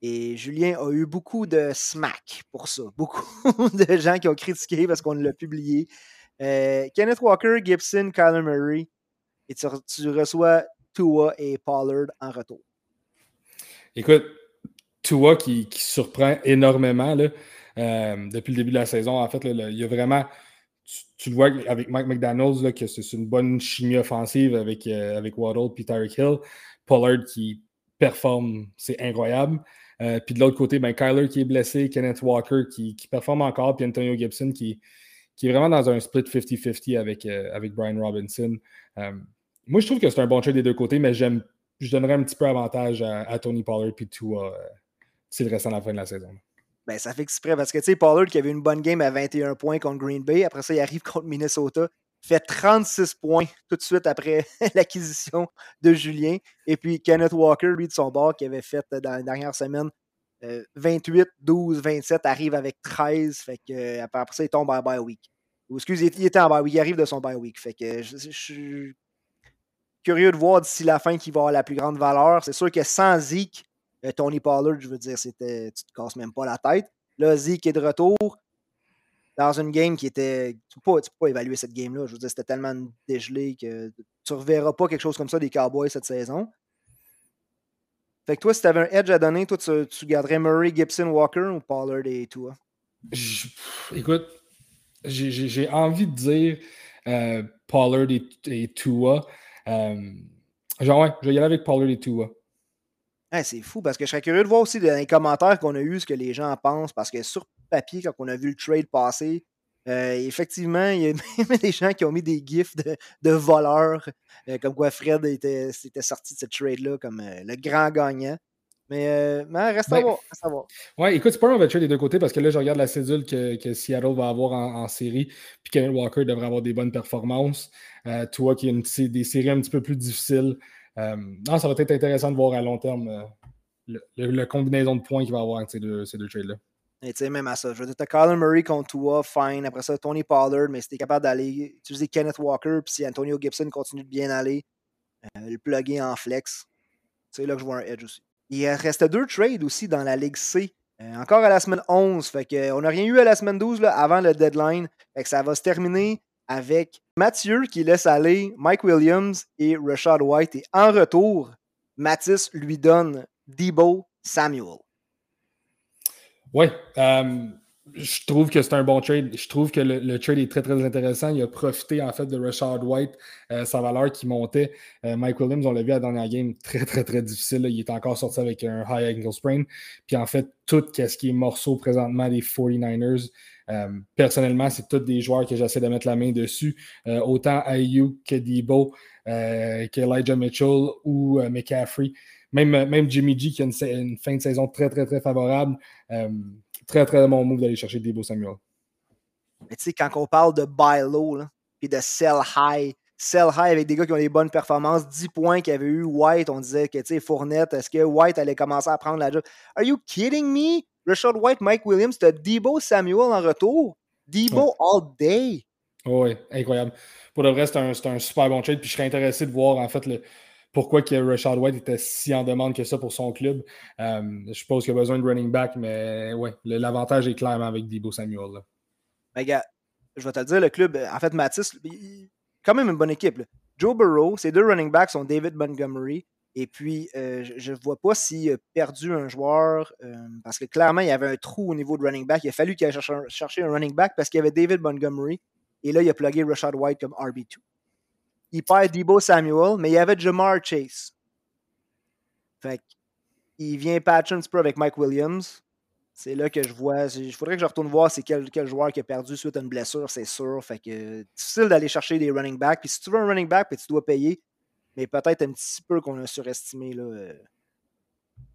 Et Julien a eu beaucoup de smack pour ça. Beaucoup de gens qui ont critiqué parce qu'on l'a publié. Euh, Kenneth Walker, Gibson, Kyler Murray. Et tu, reçois Tua et Pollard en retour. Écoute, Tua qui, surprend énormément euh, depuis le début de la saison. En fait, il y a vraiment. Tu, le vois avec Mike McDonald's que c'est une bonne chimie offensive avec, euh, avec Waddle et Tyreek Hill. Pollard qui performe, c'est incroyable. puis de l'autre côté, ben, Kyler qui est blessé, Kenneth Walker qui, qui performe encore, puis Antonio Gibson qui, qui est vraiment dans un split 50-50 avec, euh, avec Brian Robinson. Euh, moi, je trouve que c'est un bon trade des deux côtés, mais j'aime, je donnerais un petit peu avantage à, Tony Pollard Tua euh, s'il reste à la fin de la saison. Ben, ça fait exprès parce que tu sais, Pollard qui avait une bonne game à 21 points contre Green Bay, après ça, il arrive contre Minnesota, fait 36 points tout de suite après l'acquisition de Julien. Et puis Kenneth Walker, lui, de son bord, qui avait fait dans la dernière semaine 28, 12, 27, arrive avec 13. Fait que, euh, après ça, il tombe en bye week. Ou excusez, il était en bye week, il arrive de son bye week. Fait que je, suis curieux de voir d'ici la fin qui va avoir la plus grande valeur. C'est sûr que sans Zeke, euh, Tony Pollard, je veux dire, c'était, tu te casses même pas la tête. Là, Zeke est de retour dans une game qui était. Tu peux pas, peux pas évaluer cette game-là. Je veux dire, c'était tellement dégelé que tu ne reverras pas quelque chose comme ça des Cowboys cette saison. Fait que toi, si tu avais un edge à donner, toi, tu, garderais Murray, Gibson, Walker ou Pollard et toi? écoute, j'ai envie de dire euh, Pollard et, Tua. Euh, genre, ouais, je vais y aller avec Pollard et Tua. c'est fou parce que je serais curieux de voir aussi dans les commentaires qu'on a eu ce que les gens pensent parce que sur papier, quand on a vu le trade passer, euh, effectivement, il y a même des gens qui ont mis des gifs de, voleurs, euh, comme quoi Fred était, sorti de ce trade-là comme euh, le grand gagnant. Mais, mais reste, à voir, reste, à voir, Ouais, écoute, c'est pas un trade des deux côtés parce que là, je regarde la cédule que, que Seattle va avoir en, série. Puis Kevin Walker devrait avoir des bonnes performances. Toi qui a une, des séries un petit peu plus difficiles. Non, ça va être intéressant de voir à long terme le, combinaison de points qu'il va avoir avec ces deux, ces deux trades-là. Et tu sais, même à ça, je veux dire, t'as Colin Murray contre toi, fine. Après ça, Tony Pollard, mais si t'es capable d'aller utiliser Kenneth Walker, puis si Antonio Gibson continue de bien aller, le plugger en flex, c'est là que je vois un edge aussi. Il restait deux trades aussi dans la Ligue C. Euh, encore à la semaine 11. Fait que, on n'a rien eu à la semaine 12 là, avant le deadline. Fait que ça va se terminer avec Mathieu qui laisse aller Mike Williams et Rashad White. Et en retour, Mathis lui donne Debo Samuel. Oui. Euh, je trouve que c'est un bon trade. Je trouve que le, trade est très, très intéressant. Il a profité, en fait, de Rashad White, euh, sa valeur qui montait. Euh, Mike Williams, on l'a vu à la dernière game, très, très, très difficile. Il est encore sorti avec un high ankle sprain. Puis, en fait, tout ce qui est morceau présentement des 49ers, euh, personnellement, c'est tous des joueurs que j'essaie de mettre la main dessus. autant Ayuk que Debo, que Elijah Mitchell ou McCaffrey. Même, même Jimmy G qui a une, une, fin de saison très, très, très favorable très, très bon move d'aller chercher Debo Samuel. Mais tu sais, quand on parle de buy low, puis de sell high, sell high avec des gars qui ont des bonnes performances, 10 points qu'il avait eu White, on disait que, tu sais, Fournette, est-ce que White allait commencer à prendre la job? Are you kidding me? Richard White, Mike Williams, t'as Debo Samuel en retour? Debo all day. oui, incroyable. Pour le reste, c'est un, un, super bon trade. Puis je serais intéressé de voir, en fait, le, pourquoi que Rashad White était si en demande que ça pour son club. Euh, je suppose qu'il a besoin de running back, mais ouais, l'avantage est clairement avec Debo Samuel. Là. Ben, gars, je vais te le dire, le club, en fait, Matisse, quand même une bonne équipe. Joe Burrow, ses deux running backs sont David Montgomery. Et puis, euh, je ne vois pas s'il a perdu un joueur, euh, parce que clairement, il y avait un trou au niveau de running back. Il a fallu qu'il aille chercher un, running back parce qu'il y avait David Montgomery. Et là, il a plugué Rashad White comme RB2 il perd Debo Samuel, mais il y avait Jamar Chase. Fait il vient patcher un petit peu avec Mike Williams. C'est là que je vois. Il faudrait que je retourne voir c'est quel, quel, joueur qui a perdu suite à une blessure, c'est sûr. Fait que difficile d'aller chercher des running backs. Puis si tu veux un running back, puis tu dois payer. Mais peut-être un petit peu qu'on a surestimé là, euh,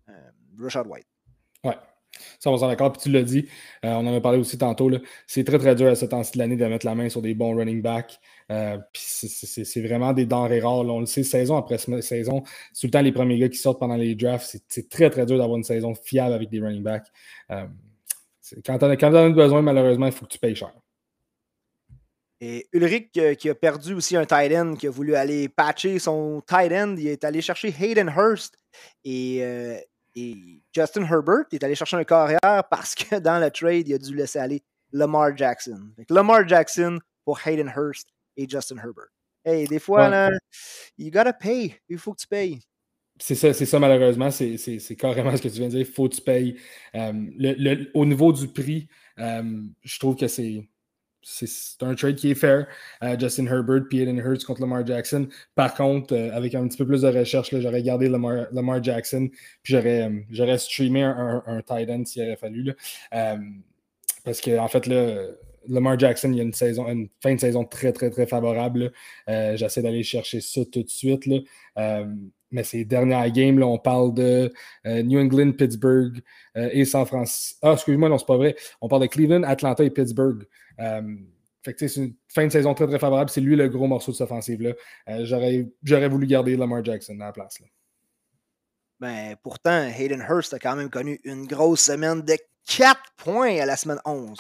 euh, White. Ouais. Ça, on s'en d'accord. Puis tu l'as dit, euh, on en a parlé aussi tantôt. C'est très, très dur à ce temps-ci de l'année de mettre la main sur des bons running backs. Euh, puis c'est vraiment des denrées rares. on le sait, saison après saison. Tout le temps les premiers gars qui sortent pendant les drafts. C'est très, très dur d'avoir une saison fiable avec des running backs. Euh, quand tu en, as besoin, malheureusement, il faut que tu payes cher. Et Ulrich qui a perdu aussi un tight end, qui a voulu aller patcher son tight end, il est allé chercher Hayden Hurst. Et et Justin Herbert est allé chercher un carrière parce que dans le trade, il a dû laisser aller Lamar Jackson. Lamar Jackson pour Hayden Hurst et Justin Herbert. Hey, des fois, là, you gotta pay. Il faut que tu payes. C'est ça, c'est ça, malheureusement. C'est carrément ce que tu viens de dire. Il faut que tu payes. Euh, le, au niveau du prix, euh, je trouve que c'est c'est un trade qui est fair. Euh, Justin Herbert puis Aiden Hurts contre Lamar Jackson. Par contre, euh, avec un petit peu plus de recherche, j'aurais gardé Lamar, Jackson puis j'aurais euh, streamé un, un, tight end s'il aurait fallu. parce qu'en en fait, Lamar Jackson, il y a une, saison, une fin de saison très, très, très favorable. J'essaie d'aller chercher ça tout de suite. Mais ces dernières games, là, on parle de New England, Pittsburgh et San Francisco. Ah, excuse-moi, non, c'est pas vrai. On parle de Cleveland, Atlanta et Pittsburgh. Euh, c'est une fin de saison très très favorable. C'est lui le gros morceau de cette offensive-là. Euh, j'aurais voulu garder Lamar Jackson à la place. Ben, pourtant, Hayden Hurst a quand même connu une grosse semaine de 4 points à la semaine 11.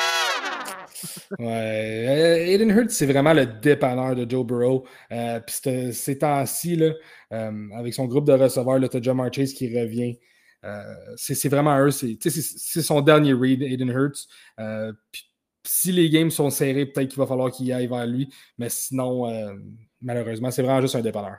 Ouais, euh, Hayden Hurst, c'est vraiment le dépanneur de Joe Burrow. Puis ces temps-ci, avec son groupe de receveurs, le Jamar Chase qui revient. c'est vraiment eux. C'est son dernier read, Hayden Hurst. Puis si les games sont serrés, peut-être qu'il va falloir qu'il aille vers lui. Mais sinon, euh, malheureusement, c'est vraiment juste un dépanneur.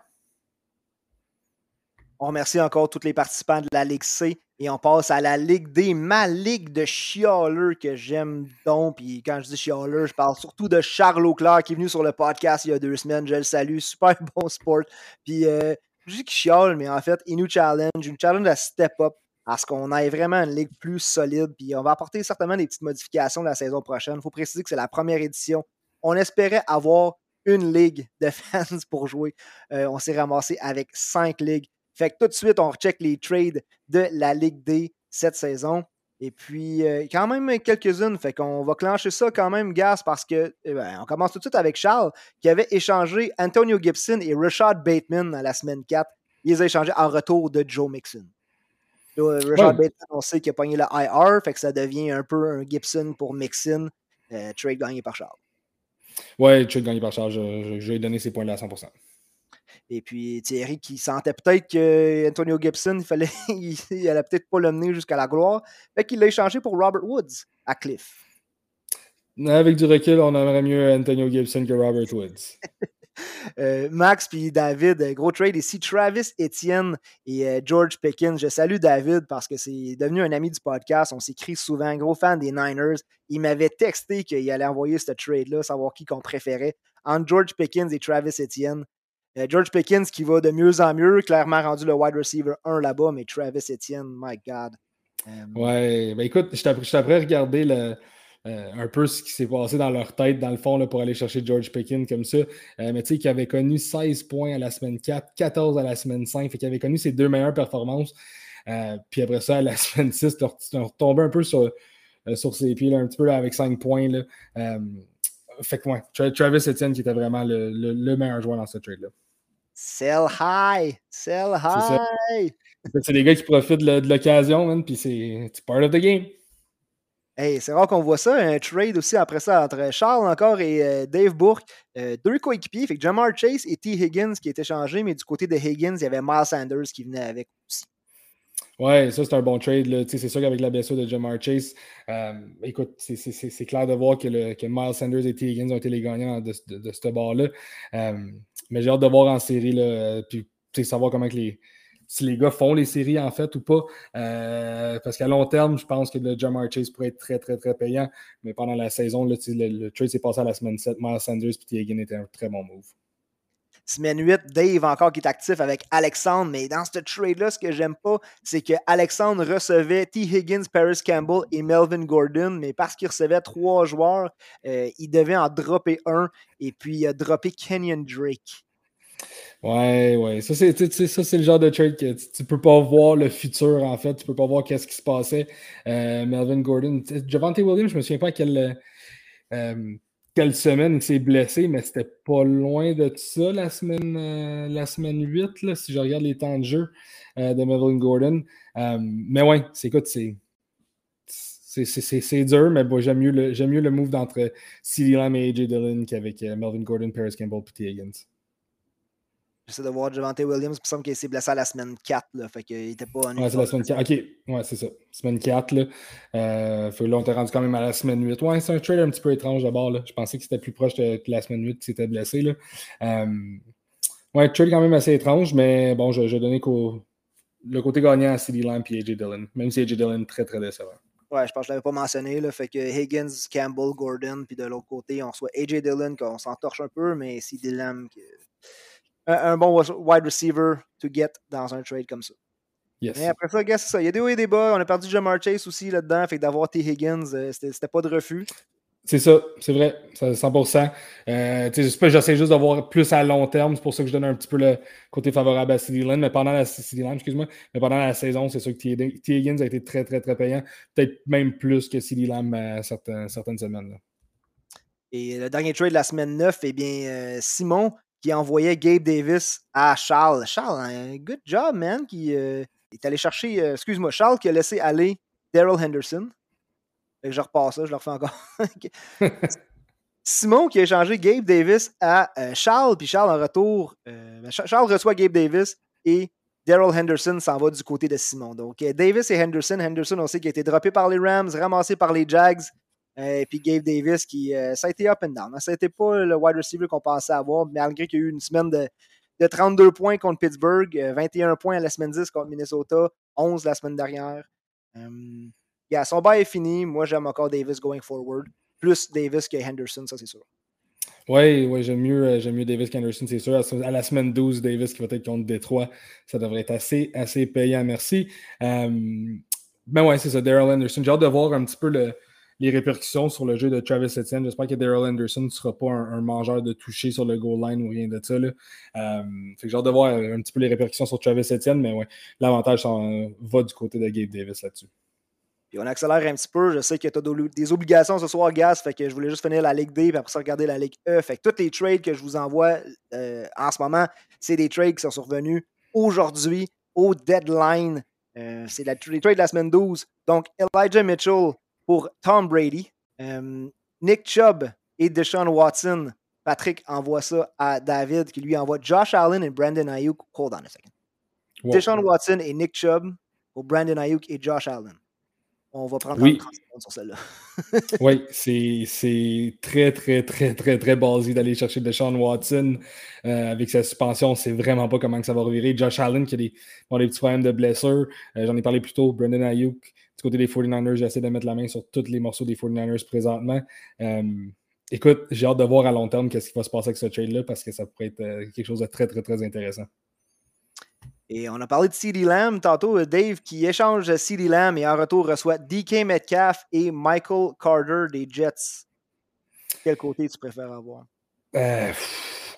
On remercie encore tous les participants de la Ligue C et on passe à la Ligue D, ma ligue de chialeux que j'aime donc. Puis quand je dis chialeux, je parle surtout de Charles Auclair qui est venu sur le podcast il y a deux semaines. Je le salue, super bon sport. Puis euh, je dis qu'il chiale, mais en fait, il nous challenge, nous challenge à step up à ce qu'on ait vraiment une ligue plus solide. Puis on va apporter certainement des petites modifications la saison prochaine. Il faut préciser que c'est la première édition. On espérait avoir une ligue de fans pour jouer. Euh, on s'est ramassé avec cinq ligues. Fait que tout de suite, on recheck les trades de la Ligue D cette saison. Et puis, euh, quand même quelques-unes. Fait qu'on va clencher ça quand même, Gas, parce que eh ben, on commence tout de suite avec Charles, qui avait échangé Antonio Gibson et Rashad Bateman à la semaine 4. Il les a échangés en retour de Joe Mixon. Rashad Bateman, on sait qu'il a pogné le IR, fait que ça devient un peu un Gibson pour Mixon, euh, trade gagné par Charles. Ouais, trade gagné par Charles. Je, je, je, donné ces points-là à 100%. Et puis Thierry qui sentait peut-être qu'Antonio Gibson, il fallait, il, allait peut-être pas le mener jusqu'à la gloire. Fait qu'il l'a échangé pour Robert Woods à Cliff. Avec du recul, on aimerait mieux Antonio Gibson que Robert Woods. euh, Max puis David, gros trade ici. Travis Etienne et euh, George Pickens. Je salue David parce que c'est devenu un ami du podcast. On s'écrit souvent, gros fan des Niners. Il m'avait texté qu'il allait envoyer ce trade-là, savoir qui qu'on préférait. Entre George Pickens et Travis Etienne. Euh, George Pickens qui va de mieux en mieux, clairement rendu le wide receiver 1 là-bas, mais Travis Etienne, my God. Um... Ouais, ben écoute, je t'apprends à regarder euh, un peu ce qui s'est passé dans leur tête, dans le fond, là, pour aller chercher George Pickens comme ça. Mais tu sais, qui avait connu 16 points à la semaine 4, 14 à la semaine 5, fait qu'il avait connu ses deux meilleures performances. Puis après ça, à la semaine 6, tu retombé un peu sur, sur ses pieds, un petit peu là, avec 5 points. Là. Fait que ouais, Travis Etienne qui était vraiment le, le, le meilleur joueur dans ce trade-là. Sell high! Sell high! C'est des gars qui profitent de l'occasion, puis c'est part of the game. Hey, c'est rare qu'on voit ça. Un trade aussi après ça entre Charles encore et euh, Dave Bourque. Euh, deux coéquipiers. Fait que Jamar Chase et T. Higgins qui étaient changés, mais du côté de Higgins, il y avait Miles Sanders qui venait avec. Ouais, ça c'est un bon trade. C'est sûr qu'avec la blessure de Jamar Chase, euh, écoute, c'est clair de voir que, le, que, Miles Sanders et T. Higgins ont été les gagnants de, de, ce bord-là. Euh, mais j'ai hâte de voir en série, là, puis savoir comment que les, si les gars font les séries en fait ou pas. Euh, parce qu'à long terme, je pense que le Jamar Chase pourrait être très, très, très payant. Mais pendant la saison, le, le, trade s'est passé à la semaine 7. Miles Sanders et T. Higgins étaient un très bon move. Semaine 8, Dave encore qui est actif avec Alexandre, mais dans ce trade-là, ce que j'aime pas, c'est que Alexandre recevait T. Higgins, Paris Campbell et Melvin Gordon, mais parce qu'il recevait trois joueurs, euh, il devait en dropper un, et puis il a droppé Kenyon Drake. Ouais, ouais. Ça, c'est, ça, c'est le genre de trade que tu, ne peux pas voir le futur, en fait. Tu peux pas voir qu'est-ce qui se passait. Euh, Melvin Gordon. Javante Williams, je me souviens pas quelle, euh, quelle semaine il s'est blessé, mais c'était pas loin de ça la semaine, euh, la semaine 8, là, si je regarde les temps de jeu euh, de Melvin Gordon. Euh, mais ouais, c'est écoute, c'est. C'est dur, mais bon, j'aime mieux, le, mieux le move d'entre CeeDee Lamb et AJ Dillon qu'avec Melvin Gordon, Paris Campbell et. Higgins. J'essaie de voir Javante Williams. Il me semble qu'il s'est blessé à la semaine 4. Là, fait qu'il n'était pas en Ouais, c'est la semaine 4. OK. Ouais, c'est ça. Semaine 4. Là, euh, là on t'a rendu quand même à la semaine 8. Ouais, c'est un trade un petit peu étrange d'abord. Je pensais que c'était plus proche que la semaine 8 qui s'était blessé. Là. Euh, ouais, trade quand même assez étrange, mais bon, je, je donnais le côté gagnant à CD Lamb et AJ Dillon. Même si AJ Dillon très très décevant. Ouais, je pense que je ne l'avais pas mentionné. Là, fait que Higgins, Campbell, Gordon, puis de l'autre côté, on soit AJ Dillon, qu'on s'entorche un peu, mais CD Lamb. Un, bon wide receiver to get dans un trade comme ça. Yes. Et après ça, c'est ça. Il y a des hauts et des bas. On a perdu Jamar Chase aussi là-dedans. Fait que d'avoir T. Higgins, euh, c'était pas de refus. C'est ça, c'est vrai, 100%. Euh, J'essaie juste d'avoir plus à long terme. C'est pour ça que je donne un petit peu le côté favorable à CD Land. Mais pendant la excuse-moi, mais pendant la saison, c'est sûr que T. Higgins a été très, très, très payant. Peut-être même plus que CD Lamb à certaines, certaines semaines. Là. Et le dernier trade de la semaine 9, eh bien, euh, Simon qui envoyait Gabe Davis à Charles. Charles, un good job, man, qui euh, est allé chercher, euh, excuse-moi, Charles qui a laissé aller Daryl Henderson. Fait que je repasse ça, je le refais encore. Simon qui a échangé Gabe Davis à euh, Charles, puis Charles en retour, ben, Charles reçoit Gabe Davis et Daryl Henderson s'en va du côté de Simon. Donc Davis et Henderson, Henderson on sait qu'il a été droppé par les Rams, ramassé par les Jags, et puis Gabe Davis, qui, euh, ça a été up and down. Hein. Ça n'était pas le wide receiver qu'on pensait avoir, malgré qu'il y a eu une semaine de, de 32 points contre Pittsburgh, 21 euh, points à la semaine 10 contre Minnesota, 11 la semaine dernière. Son bail est fini. Moi, j'aime encore Davis going forward. Plus Davis que Henderson, ça c'est sûr. Oui, ouais, j'aime mieux, mieux Davis qu'Henderson, c'est sûr. À la semaine 12, Davis qui va être contre Détroit, ça devrait être assez, assez payant, merci. Ben ouais, c'est ça, Daryl Henderson. J'ai hâte de voir un petit peu le, les répercussions sur le jeu de Travis Etienne. J'espère que Daryl Anderson ne sera pas un, mangeur de toucher sur le goal line ou rien de ça. Là. Euh, fait que j'ai hâte de voir un petit peu les répercussions sur Travis Etienne, mais ouais, l'avantage va du côté de Gabe Davis là-dessus. Puis on accélère un petit peu. Je sais que tu as des obligations ce soir, Gas. Fait que je voulais juste finir la Ligue D, puis après ça, regarder la Ligue E. Fait que tous les trades que je vous envoie euh, en ce moment, c'est des trades qui sont survenus aujourd'hui au deadline. Euh, c'est les trades de la semaine 12. Donc, Elijah Mitchell pour Tom Brady. Euh, Nick Chubb et Deshaun Watson. Patrick envoie ça à David qui lui envoie Josh Allen et Brandon Ayuk. Hold on a second. Deshaun Watson et Nick Chubb pour Brandon Ayuk et Josh Allen. On va prendre oui. sur celle-là. oui, c'est très, très, très, très, très basé d'aller chercher Deshaun Watson euh, avec sa suspension. C'est vraiment pas comment que ça va revirer. Josh Allen qui a des, des petits problèmes de blessure. Euh, j'en ai parlé plus tôt. Brandon Ayuk, du côté des 49ers, j'essaie de mettre la main sur tous les morceaux des 49ers présentement. Euh, écoute, j'ai hâte de voir à long terme qu'est-ce qui va se passer avec ce trade-là parce que ça pourrait être quelque chose de très, très, très intéressant. Et on a parlé de CD Lamb tantôt, euh, Dave qui échange CD Lamb et en retour reçoit DK Metcalf et Michael Carter des Jets. Quel côté tu préfères avoir? Euh,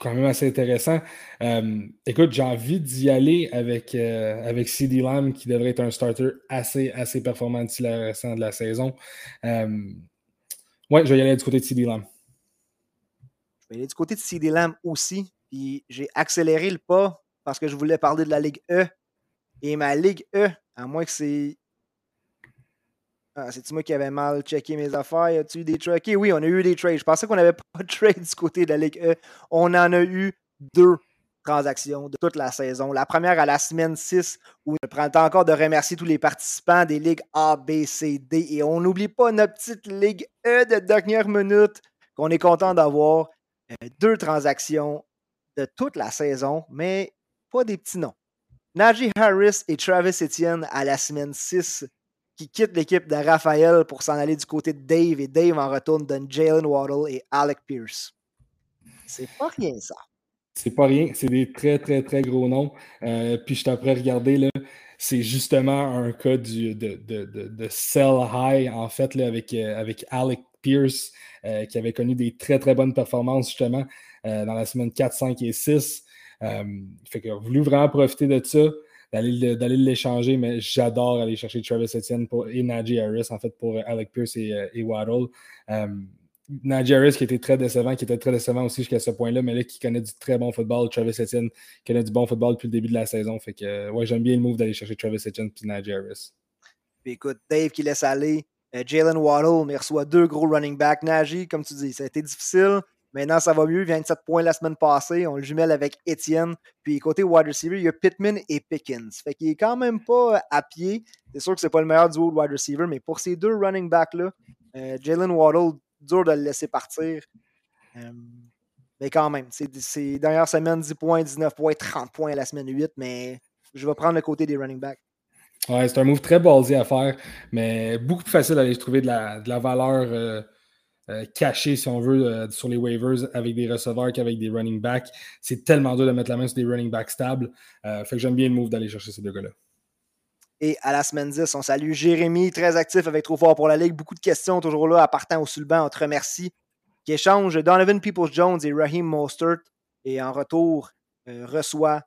quand même assez intéressant. Euh, écoute, j'ai envie d'y aller avec, avec CD Lamb qui devrait être un starter assez, assez performant d'ici la restant de la saison. ouais, je vais y aller du côté de CD Lamb. Je vais y aller du côté de CD Lamb aussi. Puis j'ai accéléré le pas parce que je voulais parler de la Ligue E. Et ma Ligue E, à moins que c'est. Ah, c'est-tu moi qui avais mal checké mes affaires? Y a-tu eu des trades? oui, on a eu des trades. Je pensais qu'on n'avait pas de trade du côté de la Ligue E. On en a eu deux transactions de toute la saison. La première à la semaine 6, où je prends le temps encore de remercier tous les participants des ligues A, B, C, D. Et on n'oublie pas notre petite Ligue E de dernière minute qu'on est content d'avoir. Euh, deux transactions de toute la saison, mais pas des petits noms. Najee Harris et Travis Etienne à la semaine 6 qui quittent l'équipe de Raphaël pour s'en aller du côté de Dave et Dave en retourne donne Jalen Waddle et Alec Pierce. C'est pas rien ça. C'est pas rien, c'est des très très très gros noms. Euh, puis je t'apprends à regarder là, c'est justement un cas de, de, sell high en fait euh, avec Alec Pierce euh, qui avait connu des très très bonnes performances justement dans la semaine 4, 5 et 6. Euh, fait que voulu vraiment profiter de ça, d'aller l'échanger, mais j'adore aller chercher Travis Etienne pour, et Najee Harris, en fait, pour Alec Pierce et, euh, Waddle. Euh, Najee Harris qui était très décevant, qui était très décevant aussi jusqu'à ce point-là, mais là, qui connaît du très bon football. Travis Etienne connaît du bon football depuis le début de la saison. Fait que, ouais, j'aime bien le move d'aller chercher Travis Etienne et Najee Harris. Puis écoute, Dave qui laisse aller. Jalen Waddle, mais reçoit deux gros running backs. Najee, comme tu dis, ça a été difficile. Maintenant, ça va mieux. 27 points la semaine passée. On le jumelle avec Étienne. Puis côté wide receiver, il y a Pittman et Pickens. Fait qu'il est quand même pas à pied. C'est sûr que c'est pas le meilleur duo de wide receiver, mais pour ces deux running backs-là, euh, Jalen Waddle, dur de le laisser partir. Euh, mais quand même, c'est dernière semaine, 10 points, 19 points, 30 points la semaine 8, mais je vais prendre le côté des running backs. Ouais, c'est un move très ballsy à faire, mais beaucoup plus facile d'aller trouver de la, de la valeur. Euh, euh, caché, si on veut, euh, sur les waivers avec des receveurs qu'avec des running backs. C'est tellement dur de mettre la main sur des running backs stables. Euh, fait que j'aime bien le move d'aller chercher ces deux gars-là. Et à la semaine 10, on salue Jérémy, très actif avec Trop Fort pour la Ligue. Beaucoup de questions toujours là, appartant au Sulban. On te remercie. Qui échange Donovan Peoples-Jones et Raheem Mostert. Et en retour, reçoit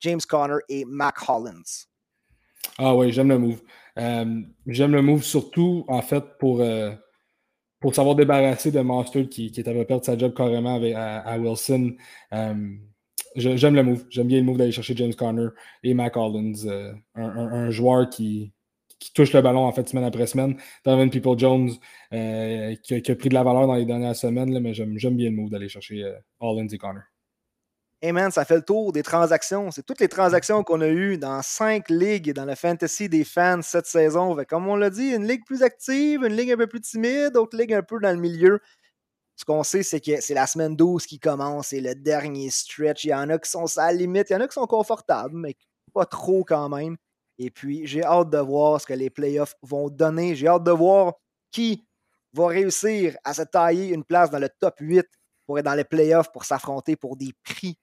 James Conner et Mac Hollins. Ah oui, j'aime le move. j'aime le move surtout, en fait, pour pour savoir débarrasser de Monster qui, qui était à perdre sa job carrément avec, à, Wilson. Euh, j'aime le move. J'aime bien le move d'aller chercher James Conner et Mac Hollins, euh, un, joueur qui, touche le ballon en fait semaine après semaine. Donovan People Jones euh, qui, a pris de la valeur dans les dernières semaines, là, mais j'aime bien le move d'aller chercher Hollins et Conner. Hey man, ça fait le tour des transactions. C'est toutes les transactions qu'on a eues dans cinq ligues dans le fantasy des fans cette saison. comme on l'a dit, une ligue plus active, une ligue un peu plus timide, d'autres ligues un peu dans le milieu. Ce qu'on sait, c'est que c'est la semaine 12 qui commence, c'est le dernier stretch. Il y en a qui sont à la limite, il y en a qui sont confortables, mais pas trop quand même. Et puis, j'ai hâte de voir ce que les playoffs vont donner. J'ai hâte de voir qui va réussir à se tailler une place dans le top 8 pour être dans les playoffs, pour s'affronter pour des prix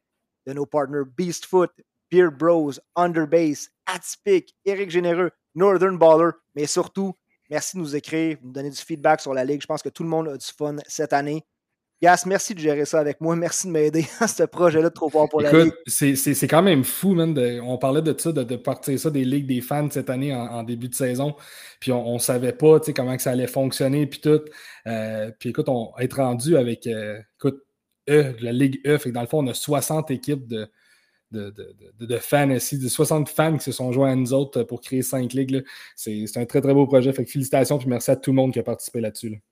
de nos partners Beastfoot, Beer Bros, Underbase, Atspic, Eric Généreux, Northern Baller, mais surtout Merci de nous écrire, de nous donner du feedback sur la Ligue. Je pense que tout le monde a du fun cette année. Gas, merci de gérer ça avec moi. Merci de m'aider à ce projet-là de trop fort pour la Ligue. C'est quand même fou, man. on parlait de ça, de, partir ça des ligues des fans cette année en, début de saison. Puis on ne savait pas comment que ça allait fonctionner. Puis tout. Euh, puis écoute, on être rendu avec euh, écoute, E, la Ligue E. Fait que dans le fond, on a 60 équipes de, de, de, de, fans ici, de 60 fans qui se sont joints à nous autres pour créer 5 ligues. C'est un très très beau projet. Fait que félicitations. Puis merci à tout le monde qui a participé là-dessus. là dessus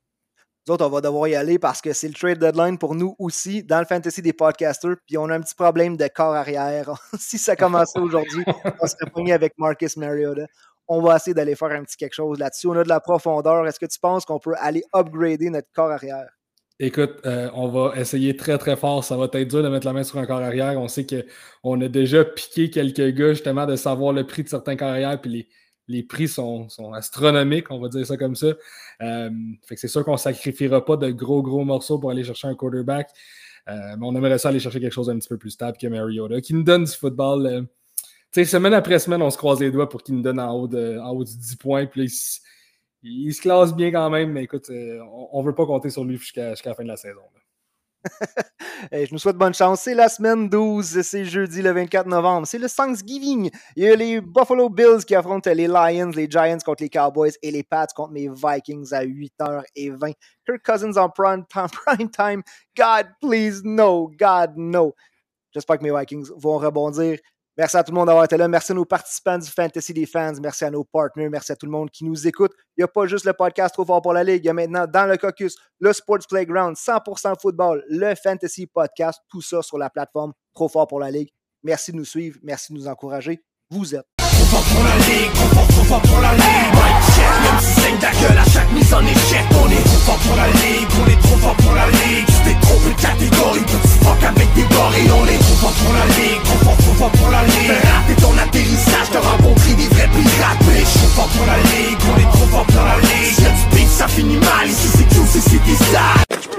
nous autres, on va devoir y aller parce que c'est le trade deadline pour nous aussi dans le fantasy des podcasters. Puis on a un petit problème de corps arrière. si ça commençait aujourd'hui, on serait pogné avec Marcus Mariota. On va essayer d'aller faire un petit quelque chose là-dessus. On a de la profondeur. Est-ce que tu penses qu'on peut aller upgrader notre corps arrière? Écoute, euh, on va essayer très très fort. Ça va être dur de mettre la main sur un corps arrière. On sait qu'on a déjà piqué quelques gars justement de savoir le prix de certains corps arrière puis les, les prix sont, astronomiques, on va dire ça comme ça. Euh, fait que c'est sûr qu'on ne sacrifiera pas de gros, gros morceaux pour aller chercher un quarterback. Euh, mais on aimerait ça aller chercher quelque chose d'un petit peu plus stable que Mariota, qui nous donne du football. Tu sais, semaine après semaine, on se croise les doigts pour qu'il nous donne en haut de, en haut de 10 points. Puis il, se classe bien quand même, mais écoute, on ne veut pas compter sur lui jusqu'à la fin de la saison. je nous souhaite bonne chance. C'est la semaine 12, c'est jeudi le 24 novembre. C'est le Thanksgiving. Il y a les Buffalo Bills qui affrontent les Lions, les Giants contre les Cowboys et les Pats contre les Vikings à 8h20. Kirk Cousins en prime. Prime time. God, please, no. God, no. J'espère que mes Vikings vont rebondir. Merci à tout le monde d'avoir été là. Merci à nos participants du Fantasy des fans. Merci à nos partners. Merci à tout le monde qui nous écoute. Il n'y a pas juste le podcast Trop fort pour la Ligue. Il y a maintenant dans le caucus le Sports Playground, 100% football, le Fantasy Podcast. Tout ça sur la plateforme Trop fort pour la Ligue. Merci de nous suivre. Merci de nous encourager. Vous êtes. Trop fort pour la Ligue. Même si saigne ta gueule à chaque mise en échec On est trop fort pour la ligue, on est trop fort pour la ligue Tu t'es trompé de catégorie, petit fuck avec des gorilles On est trop fort pour la ligue, trop fort, trop fort pour la ligue. Fais rater ton atterrissage, t'as rencontré des vrais pirates Mais trop fort pour la ligue, on est trop fort pour la ligue. Si y'a du beat, ça finit mal, ici c'est tout, ici c'est des